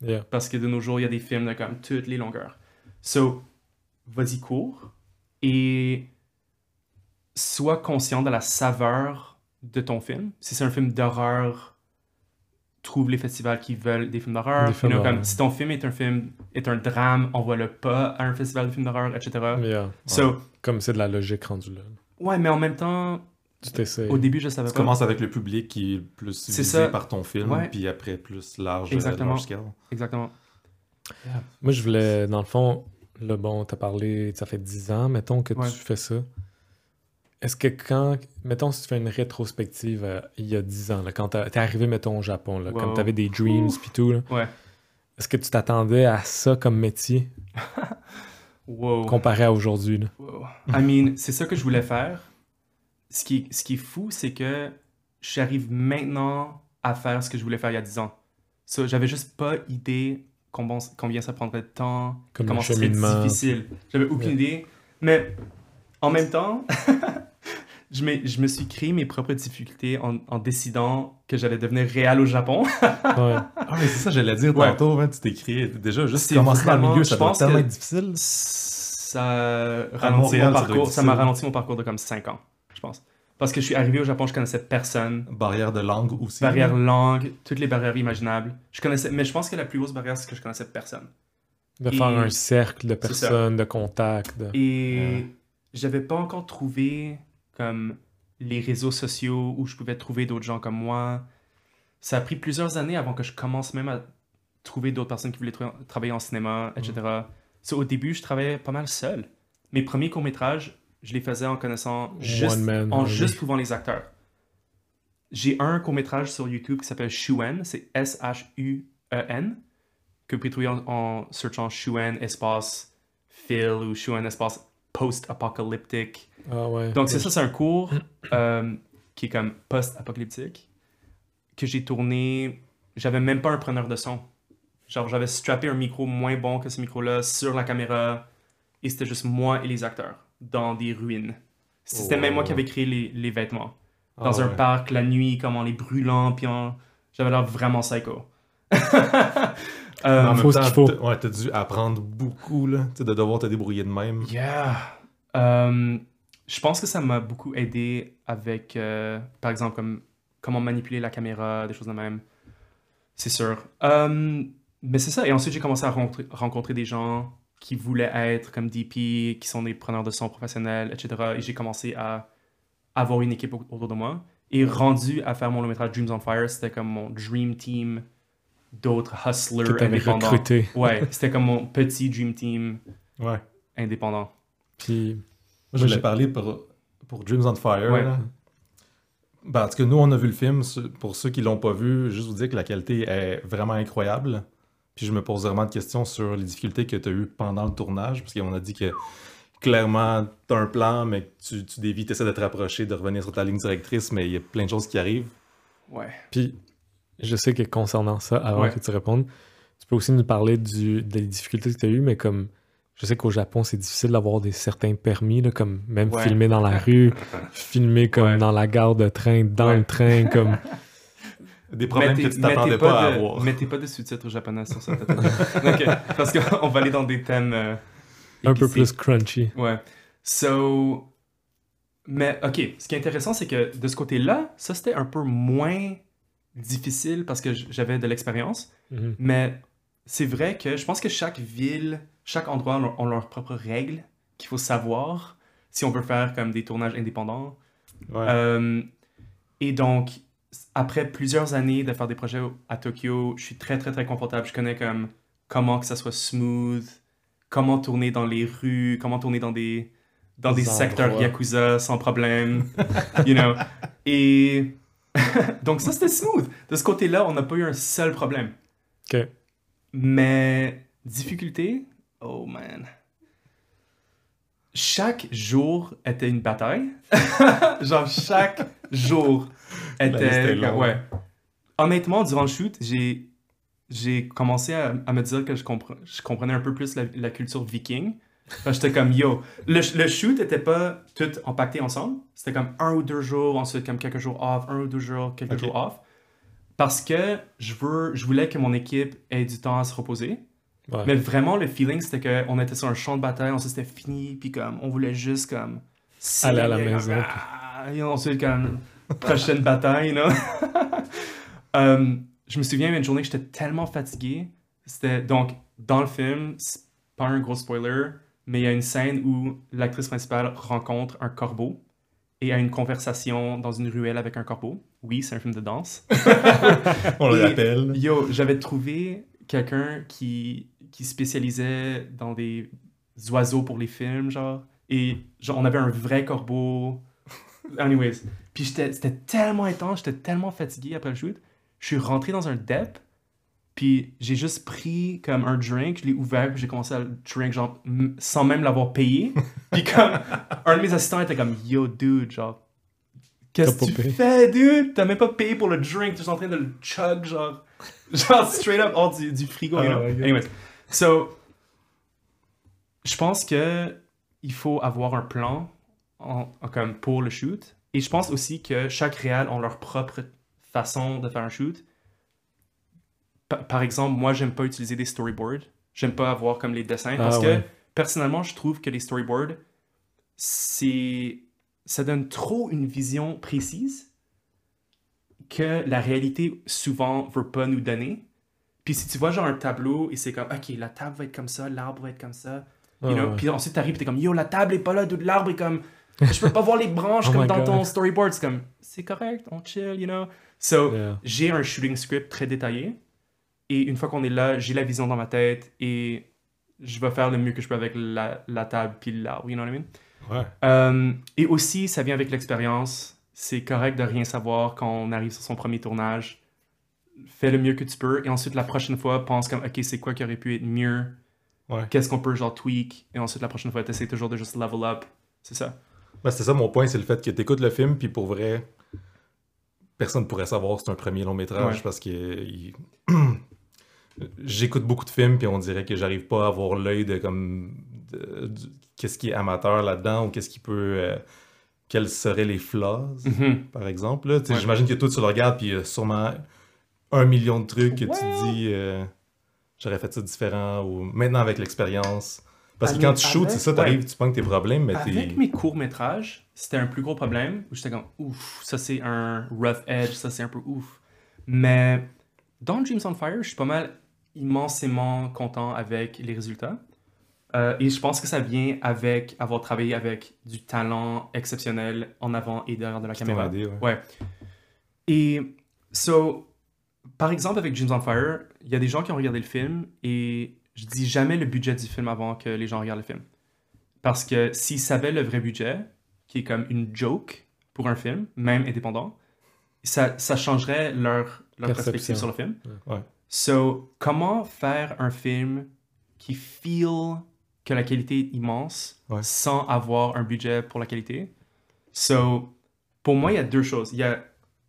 Yeah. Parce que de nos jours, il y a des films de comme toutes les longueurs. So, vas-y court et sois conscient de la saveur de ton film. Si c'est un film d'horreur, trouve les festivals qui veulent des films d'horreur. You know, comme si ton film est un film est un drame, envoie-le pas à un festival de films d'horreur, etc. Yeah. So, Comme c'est de la logique rendue là. ouais, mais en même temps, Tu t'essayes. au début, je savais Tu pas. commences avec le public qui est plus visé ça. par ton film, Ouais. puis après plus large, Exactement. large scale. Exactement. Moi, je voulais, dans le fond, là, bon, t'as parlé, ça fait 10 ans, mettons, que Ouais. tu fais ça. Est-ce que quand, mettons, si tu fais une rétrospective euh, il y a 10 ans, là, quand t'es arrivé, mettons, au Japon, là, Wow. comme t'avais des dreams pis tout, là, Ouais. est-ce que tu t'attendais à ça comme métier? Wow. comparé à aujourd'hui? là? Wow. I mean, c'est ça que je voulais faire. Ce qui, ce qui est fou, c'est que j'arrive maintenant à faire ce que je voulais faire il y a 10 ans. So, J'avais juste pas idée combien, combien ça prendrait de temps, Comme comment serait difficile. J'avais aucune idée. Mais en même temps, je, me, je me suis créé mes propres difficultés en, en décidant que j'allais devenir réel au Japon. Ouais. Ah, mais c'est ça, j'allais dire Ouais. tantôt, hein, tu t'écris. Déjà, juste commencer dans le vraiment- milieu, je ça doit pense tellement être difficile. Ça ralentit mon parcours. m'a ralenti mon parcours de comme 5 ans, je pense. Parce que je suis arrivé au Japon, je connaissais personne. Barrière de langue aussi. Barrière langue, toutes les barrières imaginables. Je connaissais, mais je pense que la plus grosse barrière, c'est que je connaissais personne. De Et- faire un cercle de personnes, de contacts. de- Et j'avais pas encore trouvé comme les réseaux sociaux où je pouvais trouver d'autres gens comme moi. Ça a pris plusieurs années avant que je commence même à trouver d'autres personnes qui voulaient tra- travailler en cinéma, etc. So, au début, je travaillais pas mal seul. Mes premiers courts-métrages, je les faisais en connaissant juste, man en juste trouvant les acteurs. J'ai un court-métrage sur YouTube qui s'appelle Shuen, c'est S-H-U-E-N, que vous pouvez trouver en, en searchant Shuen espace Phil ou Shuen espace post-apocalyptic. Ah ouais. Donc, c'est ça, c'est un cours euh, qui est comme post-apocalyptique que j'ai tourné. J'avais même pas un preneur de son. Genre, j'avais strappé un micro moins bon que ce micro-là sur la caméra et c'était juste moi et les acteurs dans des ruines. C'était même moi qui avais créé les, les vêtements. Ah, Dans un ouais. parc, la nuit, comme en les brûlant, puis en... j'avais l'air vraiment psycho. Euh, en faut même ce temps, qu'il faut. t'as- ouais, t'as dû apprendre beaucoup, là, tu sais, de devoir te débrouiller de même. Yeah. Euh, je pense que ça m'a beaucoup aidé avec, euh, par exemple, comme comment manipuler la caméra, des choses de même. C'est sûr. Euh, mais c'est ça. Et ensuite, j'ai commencé à rencontrer, rencontrer des gens qui voulaient être comme DP, qui sont des preneurs de son professionnels, etc. Et j'ai commencé à avoir une équipe au- autour de moi. Et rendu à faire mon long métrage Dreams on Fire, c'était comme mon dream team d'autres que hustlers t'avais indépendants. recruté. Ouais, c'était comme mon petit dream team Ouais. indépendant. Puis, Moi, je Moi, voulais j'ai- parler pour, pour Dreams on Fire. Ouais. là. Ben, en tout cas, nous, on a vu le film. Pour ceux qui l'ont pas vu, juste vous dire que la qualité est vraiment incroyable. Puis je me pose vraiment de questions sur les difficultés que tu as eues pendant le tournage. Parce qu'on a dit que clairement, tu as un plan, mais que tu, tu dévis, tu essaies de te rapprocher, de revenir sur ta ligne directrice, mais il y a plein de choses qui arrivent. Ouais. puis, je sais que concernant ça, avant Ouais. que tu répondes, tu peux aussi nous parler du, des difficultés que tu as eues, mais comme je sais qu'au Japon, c'est difficile d'avoir des certains permis, là, comme même Ouais. filmer dans la rue, filmer comme Ouais. dans la gare de train, dans Ouais. le train, comme Des problèmes Mettez- que tu t'attendais pas, à de, avoir. Mettez pas de sous-titres japonais sur ça. Parce qu'on va aller dans des thèmes euh, un peu plus crunchy. Ouais. So. Mais, ok, ce qui est intéressant, c'est que de ce côté-là, ça c'était un peu moins difficile parce que j'avais de l'expérience. Mhm. Mais c'est vrai que je pense que chaque ville, chaque endroit ont leur- ont leurs propres règles qu'il faut savoir si on veut faire comme des tournages indépendants. Ouais. Euh, et donc, après plusieurs années de faire des projets à Tokyo, je suis très, très, très confortable. Je connais comme comment que ça soit smooth, comment tourner dans les rues, comment tourner dans des, dans des Des secteurs. Yakuza sans problème, you know. Et donc ça, c'était smooth. De ce côté-là, on n'a pas eu un seul problème. Ok. Mais difficulté, oh man. Chaque jour était une bataille? Genre chaque jour était ouais. Honnêtement, durant le shoot, j'ai j'ai commencé à, à me dire que je, compre- je comprenais un peu plus la, la culture viking. J'étais comme yo. Le, le shoot était pas tout empaqueté ensemble. C'était comme un ou deux jours, ensuite comme quelques jours off, un ou deux jours, quelques jours off. Parce que je, veux, je voulais que mon équipe ait du temps à se reposer. Ouais. Mais vraiment, le feeling, c'était qu'on était sur un champ de bataille, ensuite c'était fini, puis comme, on voulait juste comme. Aller à la maison, ah, et ensuite, comme, prochaine bataille, know? Euh, je me souviens d'une journée que j'étais tellement fatigué. C'était donc, dans le film, c'est pas un gros spoiler, mais il y a une scène où l'actrice principale rencontre un corbeau et a une conversation dans une ruelle avec un corbeau. Oui, c'est un film de danse. On le rappelle. Yo, j'avais trouvé quelqu'un qui, qui spécialisait dans des oiseaux pour les films, genre. Et genre, on avait un vrai corbeau. Anyways. Puis j'étais- c'était tellement intense, j'étais tellement fatigué après le shoot. Je suis rentré dans un dep. Puis j'ai juste pris comme un drink, je l'ai ouvert, puis j'ai commencé à le drink, genre, sans même l'avoir payé. Puis comme, un de mes assistants était comme, yo, dude, genre, qu'est-ce que tu payé. fais, dude? T'as même pas payé pour le drink, tu es en train de le chug, genre, genre straight up hors du, du frigo, you know? my God. Anyways, so, je pense que il faut avoir un plan en- en- comme pour le shoot. Et je pense aussi que chaque réal ont leur propre façon de faire un shoot. Pa- par exemple, moi, j'aime pas utiliser des storyboards. J'aime pas avoir comme les dessins Ah, parce que personnellement, je trouve que les storyboards, c'est ça donne trop une vision précise que la réalité souvent veut pas nous donner. Puis si tu vois genre un tableau et c'est comme OK, la table va être comme ça, l'arbre va être comme ça, you Ah, know? ouais. Puis ensuite t'arrives t'es comme yo, la table est pas là, l'arbre est comme je peux pas voir les branches Oh comme dans God. ton storyboard, c'est comme c'est correct, on chill, you know? So Yeah. j'ai un shooting script très détaillé. Et une fois qu'on est là, j'ai la vision dans ma tête et je vais faire le mieux que je peux avec la, la table puis l'arbre, you know what I mean? Ouais. Euh, et aussi, ça vient avec l'expérience. C'est correct de rien savoir quand on arrive sur son premier tournage. Fais le mieux que tu peux. Et ensuite, la prochaine fois, pense comme, OK, c'est quoi qui aurait pu être mieux? Ouais. Qu'est-ce qu'on peut, genre, tweak? Et ensuite, la prochaine fois, tu essaies toujours de juste level up. C'est ça. Ben, c'est ça mon point, c'est le fait que tu écoutes le film, puis pour vrai, personne ne pourrait savoir que c'est un premier long métrage Ouais. parce que il- j'écoute beaucoup de films, puis on dirait que j'arrive pas à avoir l'œil de comme de- du- qu'est-ce qui est amateur là-dedans ou qu'est-ce qui peut. euh, quels seraient les flaws, Mhm. par exemple. Ouais. J'imagine que toi, tu le regardes, puis il y a sûrement un million de trucs que Ouais. tu dis euh, j'aurais fait ça différent ou maintenant avec l'expérience. Parce que Avec- quand tu shootes, c'est ça, avec- t'arrives, tu penses tes problèmes, mais Avec t'es. mes courts-métrages, c'était un plus gros problème où j'étais comme, ouf, ça c'est un rough edge, ça c'est un peu ouf. Mais dans Dreams on Fire, je suis pas mal immensément content avec les résultats. Euh, et je pense que ça vient avec avoir travaillé avec du talent exceptionnel en avant et derrière de la caméra. ouais. Ouais. Et, so, par exemple, avec Dreams on Fire, il y a des gens qui ont regardé le film et je dis jamais le budget du film avant que les gens regardent le film. Parce que s'ils savaient le vrai budget, qui est comme une joke pour un film, même indépendant, ça, ça changerait leur, perspective sur le film. Ouais. So, comment faire un film qui feel que la qualité est immense Ouais. sans avoir un budget pour la qualité? So, pour moi, il y a deux choses. Il y a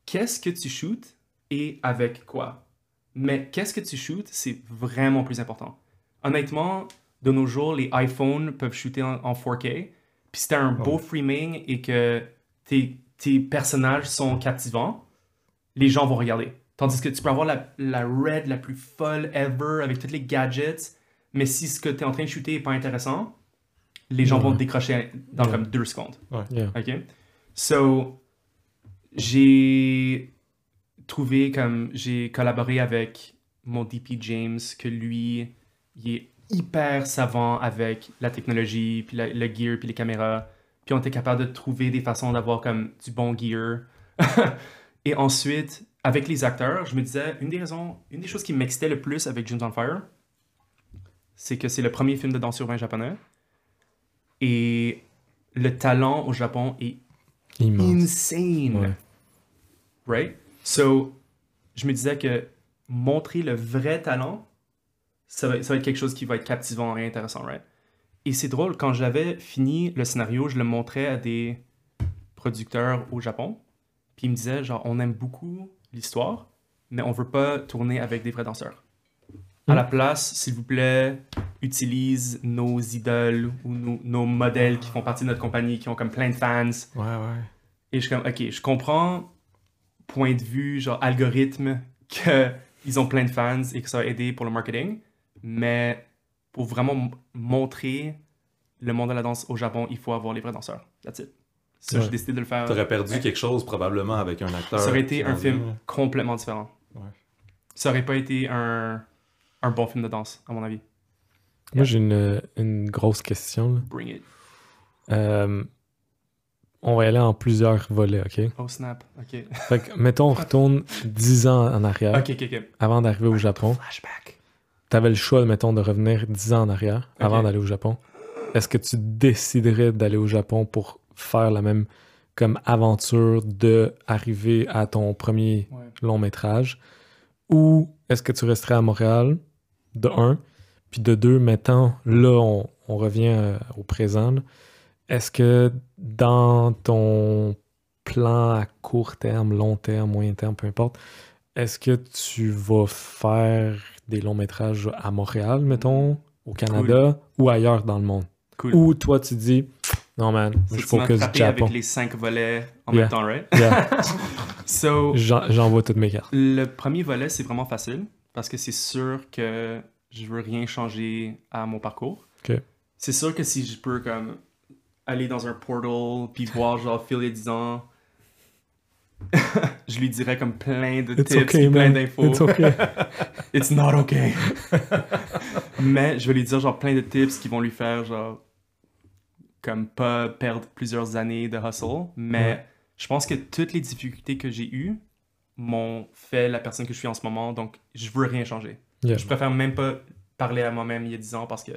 qu'est-ce que tu shootes et avec quoi. Mais qu'est-ce que tu shootes, c'est vraiment plus important. Honnêtement, de nos jours, les iPhones peuvent shooter en, en 4K. Puis si t'as un beau Ouais. framing et que tes, tes personnages sont captivants, les gens vont regarder. Tandis que tu peux avoir la, la red la plus folle ever avec tous les gadgets, mais si ce que tu es en train de shooter n'est pas intéressant, les gens Ouais. vont te décrocher dans Ouais. comme deux secondes. Yeah. OK? So, j'ai trouvé comme j'ai collaboré avec mon DP James, que lui, il est hyper savant avec la technologie, puis le gear, puis les caméras. Puis on était capable de trouver des façons d'avoir comme du bon gear. Et ensuite, avec les acteurs, je me disais, une des raisons, une des choses qui m'excitait le plus avec Dreams on Fire, c'est que c'est le premier film de danse urbain japonais. Et le talent au Japon est Immense. insane. Ouais. Right? So, je me disais que montrer le vrai talent, ça va, ça va être quelque chose qui va être captivant et intéressant, right? Et c'est drôle, quand j'avais fini le scénario, je le montrais à des producteurs au Japon, puis ils me disaient, genre, on aime beaucoup l'histoire, mais on veut pas tourner avec des vrais danseurs. À Hmm. la place, s'il vous plaît, utilise nos idoles ou nos, nos modèles qui font partie de notre compagnie, qui ont comme plein de fans, Ouais, ouais. et je suis comme, ok, je comprends, point de vue, genre algorithme, qu'ils ont plein de fans et que ça a aidé pour le marketing, mais pour vraiment montrer le monde de la danse au Japon, il faut avoir les vrais danseurs. That's it. Ça, Ouais. j'ai décidé de le faire. T'aurais perdu Ouais. quelque chose probablement avec un acteur. Ça aurait été un film vient. complètement différent. Ouais. Ça aurait pas été un, un bon film de danse, à mon avis. Moi, j'ai une, une grosse question. là. Bring it. Euh, on va y aller en plusieurs volets, OK? Oh snap. Ok. Fait que, mettons, on retourne 10 ans en arrière, Ok, ok, ok. avant d'arriver au Japon. Flashback. Tu avais le choix, mettons, de revenir 10 ans en arrière, avant d'aller au Japon. Est-ce que tu déciderais d'aller au Japon pour faire la même comme aventure de arriver à ton premier Ouais. long métrage? Ou est-ce que tu resterais à Montréal, de un, puis de deux, maintenant, là, on, on revient euh, au présent. là. Est-ce que dans ton plan à court terme, long terme, moyen terme, peu importe, est-ce que tu vas faire des longs métrages à Montréal, mettons, au Canada, ou ailleurs dans le monde? Cool. Ou toi, tu dis, non, man, So, je focus frappé Japon. avec les cinq volets en Yeah. même temps, right? Yeah. So, J'en- J'envoie toutes mes cartes. Le premier volet, c'est vraiment facile parce que c'est sûr que je veux rien changer à mon parcours. Ok. C'est sûr que si je peux comme aller dans un portal puis voir genre Phil il y a 10 ans, je lui dirais comme plein de It's tips okay, plein d'infos. It's okay. It's not okay. Mais je vais lui dire genre plein de tips qui vont lui faire genre comme pas perdre plusieurs années de hustle. Mais Ouais. je pense que toutes les difficultés que j'ai eues m'ont fait la personne que je suis en ce moment. Donc je veux rien changer. Yeah. Je préfère même pas parler à moi-même il y a 10 ans parce que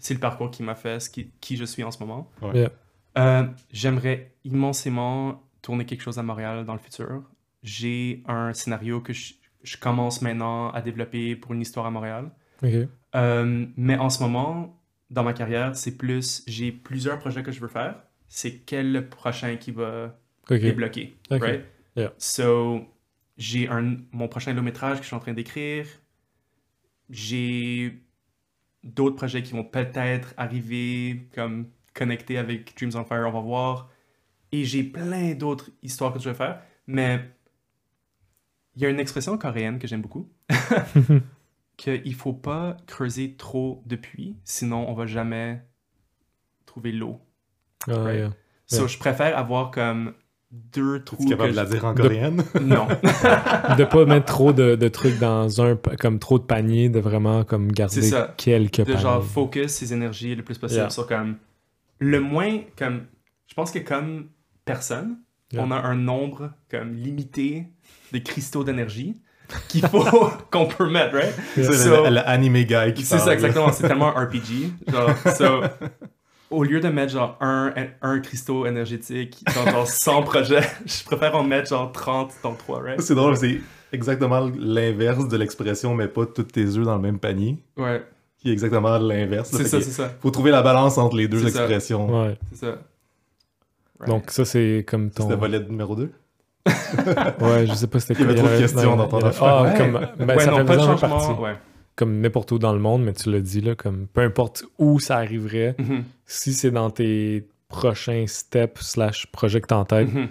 c'est le parcours qui m'a fait ce qui, qui je suis en ce moment. Ouais. Yeah. Euh, J'aimerais immensément tourner quelque chose à Montréal dans le futur. J'ai un scénario que je, je commence maintenant à développer pour une histoire à Montréal. Euh, mais en ce moment, dans ma carrière, c'est plus, j'ai plusieurs projets que je veux faire. C'est quel le prochain qui va Ok. débloquer. Ok. Right? Yeah. So, j'ai un, mon prochain long métrage que je suis en train d'écrire. J'ai d'autres projets qui vont peut-être arriver, comme connectés avec Dreams on Fire, on va voir. Et j'ai plein d'autres histoires que je vais faire. Mais il y a une expression coréenne que j'aime beaucoup. qu'il faut pas creuser trop de puits, sinon on va jamais trouver l'eau. Ah, Right? yeah. So, Yeah. je préfère avoir comme deux trous. Tu es capable de la dire en De- coréenne? Non. de pas mettre trop de, de trucs dans un comme trop de paniers de vraiment comme garder C'est ça. quelques de genre focus ses énergies le plus possible Yeah. sur comme le moins comme je pense que comme personne Yeah. on a un nombre comme limité de cristaux d'énergie qu'il faut qu'on peut mettre right? Yeah. C'est So- l'anime guy qui c'est ça exactement c'est tellement un RPG genre so, au lieu de mettre genre un, un cristaux énergétique dans genre 100 projets je préfère en mettre genre 30 dans 3 right? C'est drôle, c'est exactement l'inverse de l'expression, mais pas tous tes œufs dans le même panier. ouais Qui est exactement l'inverse. c'est ça c'est ça Faut trouver la balance entre les deux C'est ça. expressions. Ouais. c'est ça Right. Donc ça c'est comme C'est ton. le volet numéro 2. Ouais, je sais pas c'était Il y avait quoi, trop de questions dans ton il y avait- affaire. Ah, Ouais. comme ben, ouais ça non fait pas de changement partie. ouais Comme n'importe où dans le monde, mais tu l'as dit là, comme peu importe où ça arriverait, Mhm. si c'est dans tes prochains steps slash projets que t'as en tête, Mhm.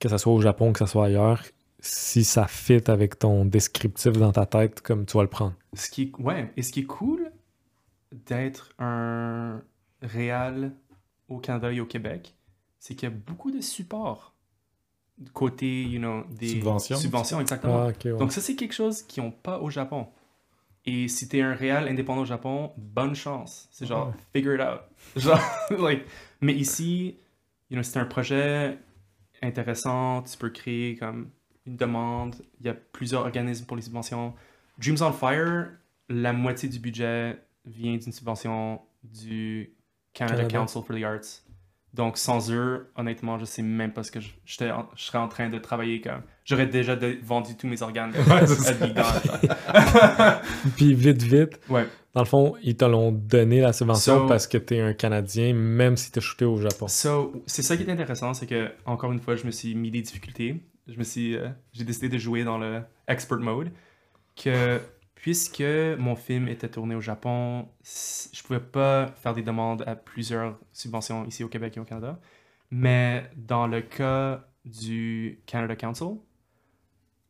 que ça soit au Japon, que ça soit ailleurs, si ça fit avec ton descriptif dans ta tête, comme tu vas le prendre. ce qui est, ouais, et ce qui est cool d'être un réal au Canada et au Québec, c'est qu'il y a beaucoup de support côté, you know, des Subventions. subventions, exactement. Ah, ouais. Donc ça, c'est quelque chose qu'ils n'ont pas au Japon. Et si t'es un réal indépendant au Japon, bonne chance. C'est genre, figure it out. Genre, like, mais ici, you know, c'est un projet intéressant, tu peux créer comme une demande, il y a plusieurs organismes pour les subventions. Dreams on Fire, la moitié du budget vient d'une subvention du Canada, Canada. Council for the Arts. Donc sans eux, honnêtement, je sais même pas ce que je, j'étais en- je serais en train de travailler comme. J'aurais déjà de- vendu tous mes organes. À. Puis vite, vite, Ouais. dans le fond, ils te l'ont donné la subvention So- parce que t'es un Canadien, même si t'es shooté au Japon. So, c'est ça qui est intéressant, c'est que, encore une fois, je me suis mis des difficultés. Je me suis, euh, j'ai décidé de jouer dans le expert mode. Que, puisque mon film était tourné au Japon, je pouvais pas faire des demandes à plusieurs subventions ici au Québec et au Canada. Mais dans le cas du Canada Council,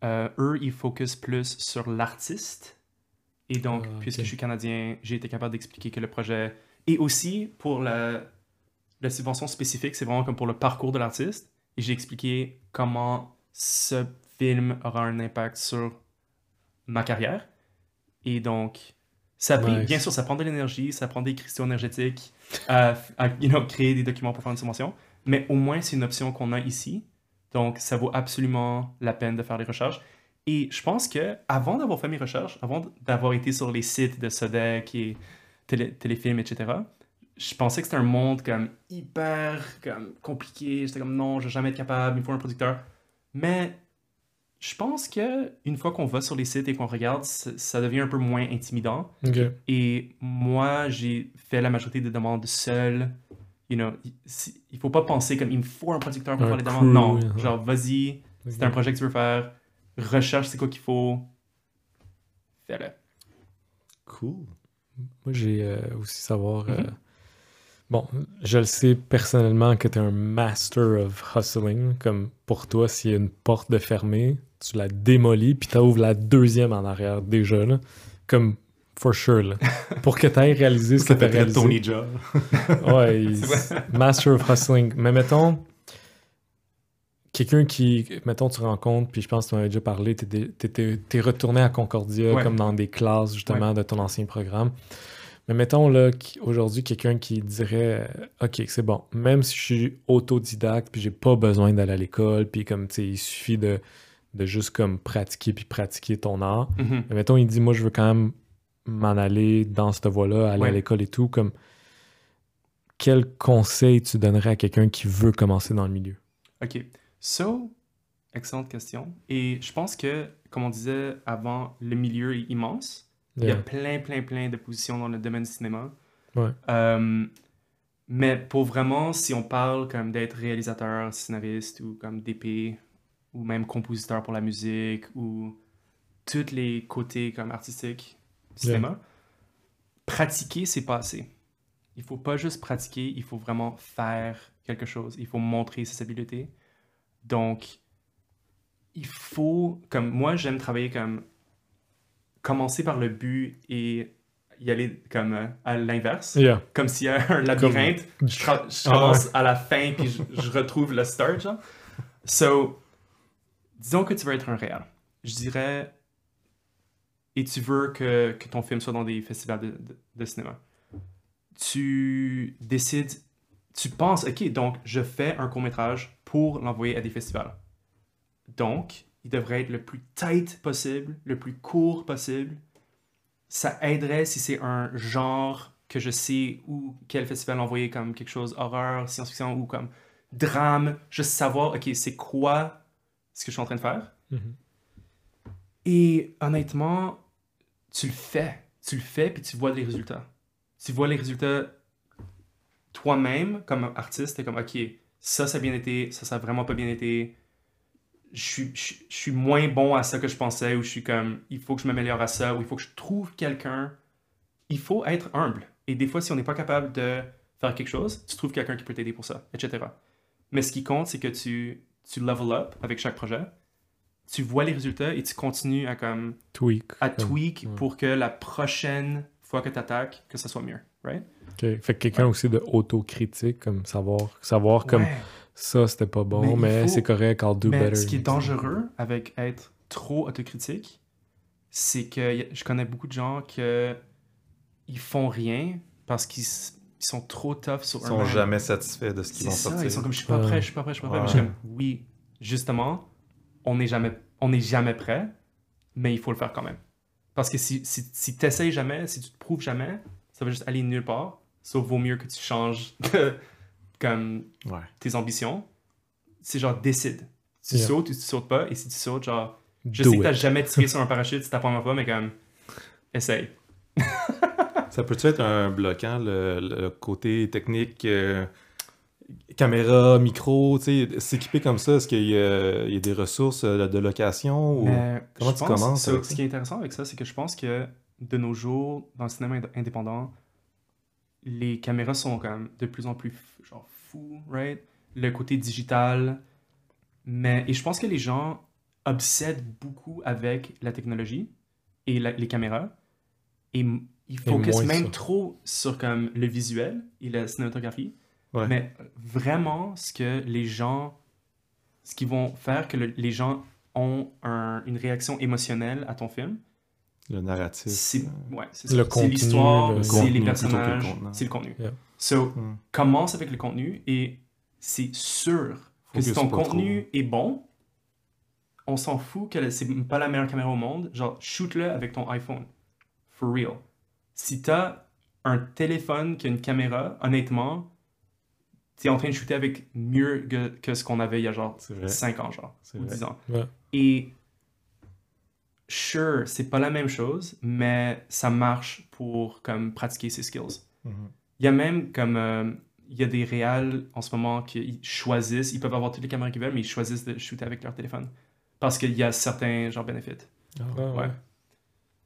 euh, eux, ils focusent plus sur l'artiste. Et donc, Ah, puisque je suis canadien, j'ai été capable d'expliquer que le projet. Et aussi, pour la, la subvention spécifique, c'est vraiment comme pour le parcours de l'artiste. Et j'ai expliqué comment ce film aura un impact sur ma carrière. Et donc, ça pris, bien sûr, ça prend de l'énergie, ça prend des cristaux énergétiques à, à, you know, créer des documents pour faire une subvention. Mais au moins, c'est une option qu'on a ici. Donc, ça vaut absolument la peine de faire les recherches. Et je pense que avant d'avoir fait mes recherches, avant d'avoir été sur les sites de Sodec et télé, Téléfilm, etc., je pensais que c'était un monde comme hyper comme, compliqué. J'étais comme non, je vais jamais être capable, il me faut un producteur. Mais je pense que une fois qu'on va sur les sites et qu'on regarde, ça, devient un peu moins intimidant. Et moi, j'ai fait la majorité des demandes seul. You know, il, faut pas penser comme il me faut un producteur pour Un faire les crew, demandes. Non, genre vas-y, c'est un projet que tu veux faire, recherche c'est quoi qu'il faut, fais-le. Cool. Moi, j'ai euh, aussi savoir. euh, Mhm. Bon, je le sais personnellement que tu es un master of hustling. Comme pour toi, s'il y a une porte de fermée, tu la démolis, puis tu ouvres la deuxième en arrière déjà. Là. Comme for sure. Là. Pour que tu ailles réaliser ce que tu as réalisé. Tony Jaa. Ouais, il- Master of Hustling. Mais mettons, quelqu'un qui, mettons, tu rencontres, puis je pense que tu en avais déjà parlé, t'es- t'es t'es retourné à Concordia, Ouais. comme dans des classes, justement, de ton ancien programme. Mais mettons, là, aujourd'hui, quelqu'un qui dirait, OK, c'est bon, même si je suis autodidacte, puis j'ai pas besoin d'aller à l'école, puis comme, tu sais, il suffit de, de juste, comme, pratiquer, puis pratiquer ton art. Mhm. Mais mettons, il dit, moi, je veux quand même m'en aller dans cette voie-là, aller Ouais. à l'école et tout. Comme, quel conseil tu donnerais à quelqu'un qui veut commencer dans le milieu? Ok. So, excellente question. Et je pense que, comme on disait avant, le milieu est immense. Il y a plein, plein, plein de positions dans le domaine du cinéma. Ouais. Euh, mais pour vraiment, si on parle comme d'être réalisateur, scénariste ou comme DP ou même compositeur pour la musique ou tous les côtés comme artistiques du Yeah. cinéma, pratiquer, c'est pas assez. Il faut pas juste pratiquer, il faut vraiment faire quelque chose. Il faut montrer ses habiletés. Donc, il faut, comme moi, j'aime travailler comme commencer par le but et y aller comme euh, à l'inverse. Yeah. Comme s'il y a un labyrinthe, je, Ah commence à la fin puis je, je retrouve le start. Genre. So, disons que tu veux être un réel. Je dirais, et tu veux que, que ton film soit dans des festivals de, cinéma. Tu décides, tu penses, ok, donc je fais un court métrage pour l'envoyer à des festivals. Donc, il devrait être le plus tight possible, le plus court possible. Ça aiderait si c'est un genre que je sais où quel festival l'envoyer comme quelque chose horreur, science-fiction ou comme drame, juste savoir, ok, c'est quoi ce que je suis en train de faire. Mhm. Et honnêtement, tu le fais. Tu le fais, puis tu vois les résultats. Tu vois les résultats toi-même, comme artiste, t'es comme, OK, ça, ça a bien été, ça, ça a vraiment pas bien été. Je suis, je, je suis moins bon à ça que je pensais, ou je suis comme, il faut que je m'améliore à ça, ou il faut que je trouve quelqu'un. Il faut être humble. Et des fois, si on n'est pas capable de faire quelque chose, tu trouves quelqu'un qui peut t'aider pour ça, etc. Mais ce qui compte, c'est que tu, tu level up avec chaque projet, tu vois les résultats et tu continues à comme Tweak. à tweak ouais. pour que la prochaine fois que tu attaques, que ça soit mieux, right? OK. Fait que quelqu'un aussi de autocritique, comme savoir, savoir comme ça c'était pas bon, Mais c'est correct, I'll do Mais better. ce qui est dangereux avec être trop autocritique, c'est que je connais beaucoup de gens que ils font rien parce qu'ils ils sont trop tough sur Ils sont jamais satisfaits de ce qu'ils C'est vont ça, sortir. ils sont comme je suis pas prêt, je suis pas prêt, je suis pas prêt. Ouais. Mais je suis comme oui, justement, on n'est jamais, on n'est jamais prêt, mais il faut le faire quand même. Parce que si, si, si tu essayes jamais, si tu te prouves jamais, ça va juste aller nulle part. Sauf vaut mieux que tu changes de- comme Ouais. tes ambitions. C'est genre décide. Tu Yeah. sautes ou tu sautes pas, et si tu sautes, genre, je Do sais que t'as it. jamais tiré sur un parachute, c'est ta première fois, mais comme, essaye. Ça peut-tu être un bloquant, le, le côté technique, euh, caméra, micro, tu sais, s'équiper comme ça, est-ce qu'il y, a il y a des ressources euh, de location ou... Mais comment tu commences avec Ce qui est intéressant avec ça, c'est que je pense que de nos jours, dans le cinéma ind- indépendant, les caméras sont quand même de plus en plus genre fous, right? Le côté digital. Mais, et je pense que les gens obsèdent beaucoup avec la technologie et la- les caméras. Et focusent moins même ça. trop sur comme le visuel et la cinématographie. Ouais. Mais vraiment, ce que les gens, ce qui vont faire que le- les gens ont un- une réaction émotionnelle à ton film, Le narratif. c'est euh, ouais, Le l'histoire, le c'est les le personnages, contenant. c'est le contenu. Yeah. So, Hmm. commence avec le contenu et c'est sûr que si Focus ton contenu est bon, on s'en fout que c'est pas la meilleure caméra au monde. Genre, shoot-le avec ton iPhone. For real. Si t'as un téléphone qui a une caméra, honnêtement, t'es en train de shooter avec mieux que, que ce qu'on avait il y a genre C'est vrai. 5 ans, genre, C'est ou vrai. 10 ans. Ouais. Et sure, c'est pas la même chose, mais ça marche pour comme pratiquer ses skills. Mhm. Il y a même comme euh, il y a des réals en ce moment qui choisissent, ils peuvent avoir toutes les caméras qu'ils veulent, mais ils choisissent de shooter avec leur téléphone parce qu'il y a certains genre bénéfices. Ah, Ah, ouais. Ouais.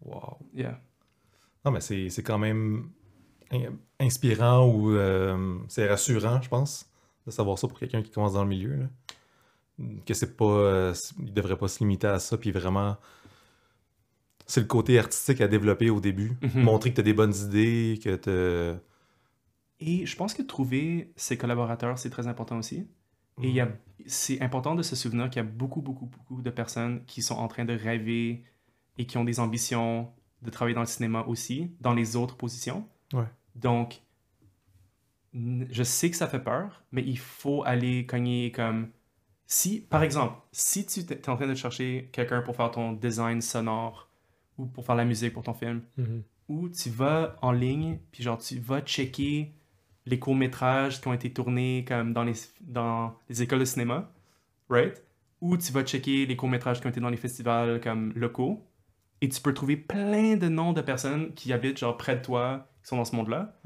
Wow. Yeah. Non, mais c'est quand même in- inspirant ou euh, c'est rassurant, je pense, de savoir ça pour quelqu'un qui commence dans le milieu. là. Que c'est pas. euh, il devrait pas se limiter à ça, puis vraiment. C'est le côté artistique à développer au début. Mhm. Montrer que tu as des bonnes idées, que tu. Et je pense que trouver ses collaborateurs, c'est très important aussi. Et a, c'est important de se souvenir qu'il y a beaucoup, beaucoup, beaucoup de personnes qui sont en train de rêver et qui ont des ambitions de travailler dans le cinéma aussi, dans les autres positions. Ouais. Donc, je sais que ça fait peur, mais il faut aller cogner comme... Si, par exemple, si tu es en train de chercher quelqu'un pour faire ton design sonore ou pour faire la musique pour ton film, Mhm. où tu vas en ligne, puis genre tu vas checker les courts-métrages qui ont été tournés comme dans les, dans les écoles de cinéma, right? Ou tu vas checker les courts-métrages qui ont été dans les festivals comme locaux, et tu peux trouver plein de noms de personnes qui habitent genre près de toi, qui sont dans ce monde-là,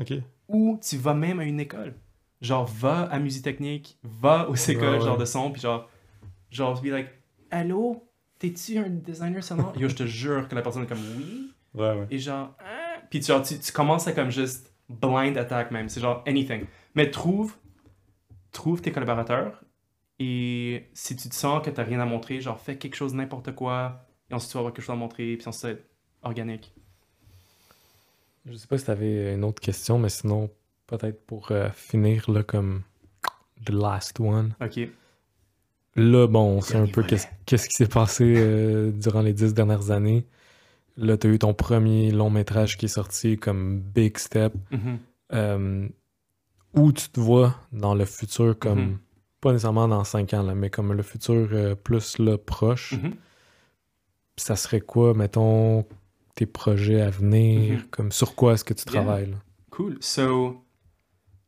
ou tu vas même à une école. Genre, va à Musitechnique, va aux écoles Ouais, genre ouais. de son, puis genre, genre, be like, allô, t'es-tu un designer sonore? Yo, je te jure que la personne est comme, oui. Ouais, ouais. Et genre, hein? puis genre, tu, tu commences à comme juste blind attack même. C'est genre anything. Mais trouve, trouve tes collaborateurs et si tu te sens que t'as rien à montrer, genre fais quelque chose, n'importe quoi, et ensuite tu vas avoir quelque chose à montrer, puis ensuite ça va être organique. Je sais pas si t'avais une autre question, mais sinon, peut-être pour euh, finir, là, comme The Last One. Ok. Là, bon, on sait un peu qu'est-ce qui s'est passé euh, durant les dix dernières années. Là, t'as eu ton premier long métrage qui est sorti comme Big Step. Mhm. Euh, où tu te vois dans le futur, comme, Mhm. pas nécessairement dans cinq ans, là, mais comme le futur euh, plus là, proche. Mhm. Ça serait quoi, mettons, tes projets à venir? Mhm. Comme sur quoi est-ce que tu travailles? Cool. So,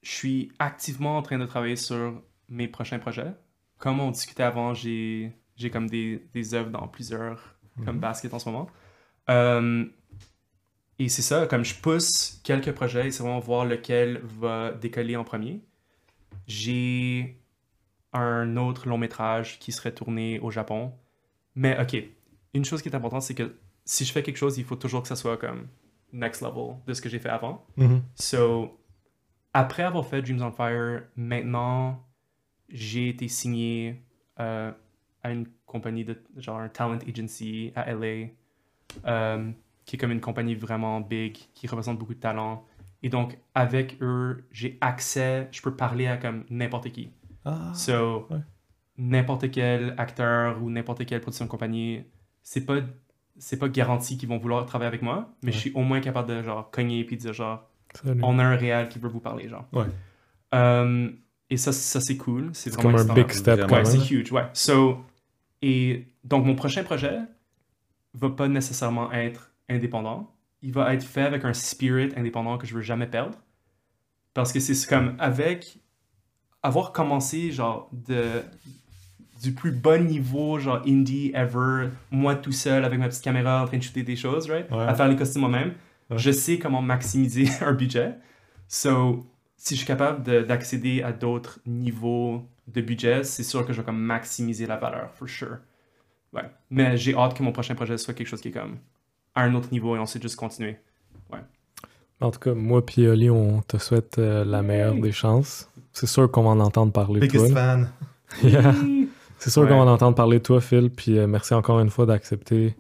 je suis activement en train de travailler sur mes prochains projets. Comme on discutait avant, j'ai comme des, des œuvres dans plusieurs comme Mhm. basket en ce moment. Euh, et c'est ça, comme je pousse quelques projets, c'est vraiment voir lequel va décoller en premier. J'ai un autre long métrage qui serait tourné au Japon. Mais ok, une chose qui est importante, c'est que si je fais quelque chose, il faut toujours que ça soit comme next level de ce que j'ai fait avant. Mhm. So, après avoir fait Dreams on Fire, maintenant, j'ai été signé euh, à une compagnie de genre un talent agency à LA, euh, qui est comme une compagnie vraiment big, qui représente beaucoup de talents. Et donc, avec eux, j'ai accès, je peux parler à comme n'importe qui. Ah, So, ouais. n'importe quel acteur ou n'importe quelle production de compagnie, c'est pas c'est pas garanti qu'ils vont vouloir travailler avec moi, mais je suis au moins capable de genre cogner puis de dire genre Salut. on a un réel qui veut vous parler genre. Ouais. Euh, et ça ça c'est cool, c'est vraiment comme un big step Ouais, c'est huge, ouais. So, et donc mon prochain projet va pas nécessairement être indépendant. Il va être fait avec un spirit indépendant que je veux jamais perdre. Parce que c'est comme avec avoir commencé genre de du plus bas niveau genre indie ever, moi tout seul avec ma petite caméra en train de shooter des choses, right? Ouais. À faire les costumes moi-même. Ouais. Je sais comment maximiser un budget. So, si je suis capable de- d'accéder à d'autres niveaux de budget, c'est sûr que je vais comme maximiser la valeur, for sure. Ouais. Mais j'ai hâte que mon prochain projet soit quelque chose qui est comme à un autre niveau et ensuite juste continuer. En tout cas, moi puis Oli, on te souhaite euh, la meilleure des chances. C'est sûr qu'on va en entendre parler toi. biggest là. fan. Yeah. C'est sûr Ouais. qu'on va en entendre parler de toi, Phil. Puis euh, merci encore une fois d'accepter.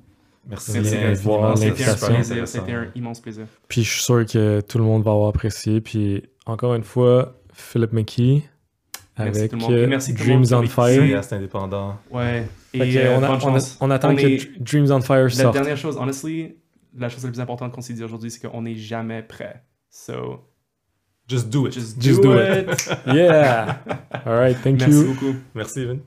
Merci. Merci c'est l'invitation. c'était un immense plaisir. Puis je suis sûr que tout le monde va avoir apprécié. Puis encore une fois, Philip McKee Merci avec tout le monde. Et euh, merci tout le monde Dreams on Fire. Cinéaste indépendant. Ouais. Et euh, on, a- bonne on a- chance. on attend On que est- Dreams on Fire La sorte. dernière chose, honestly, la chose la plus importante qu'on s'est dit aujourd'hui, c'est qu'on n'est jamais prêt. So, Just do it. just, Just do, do it. Yeah! All right, thank Merci you. beaucoup. Merci, Evan.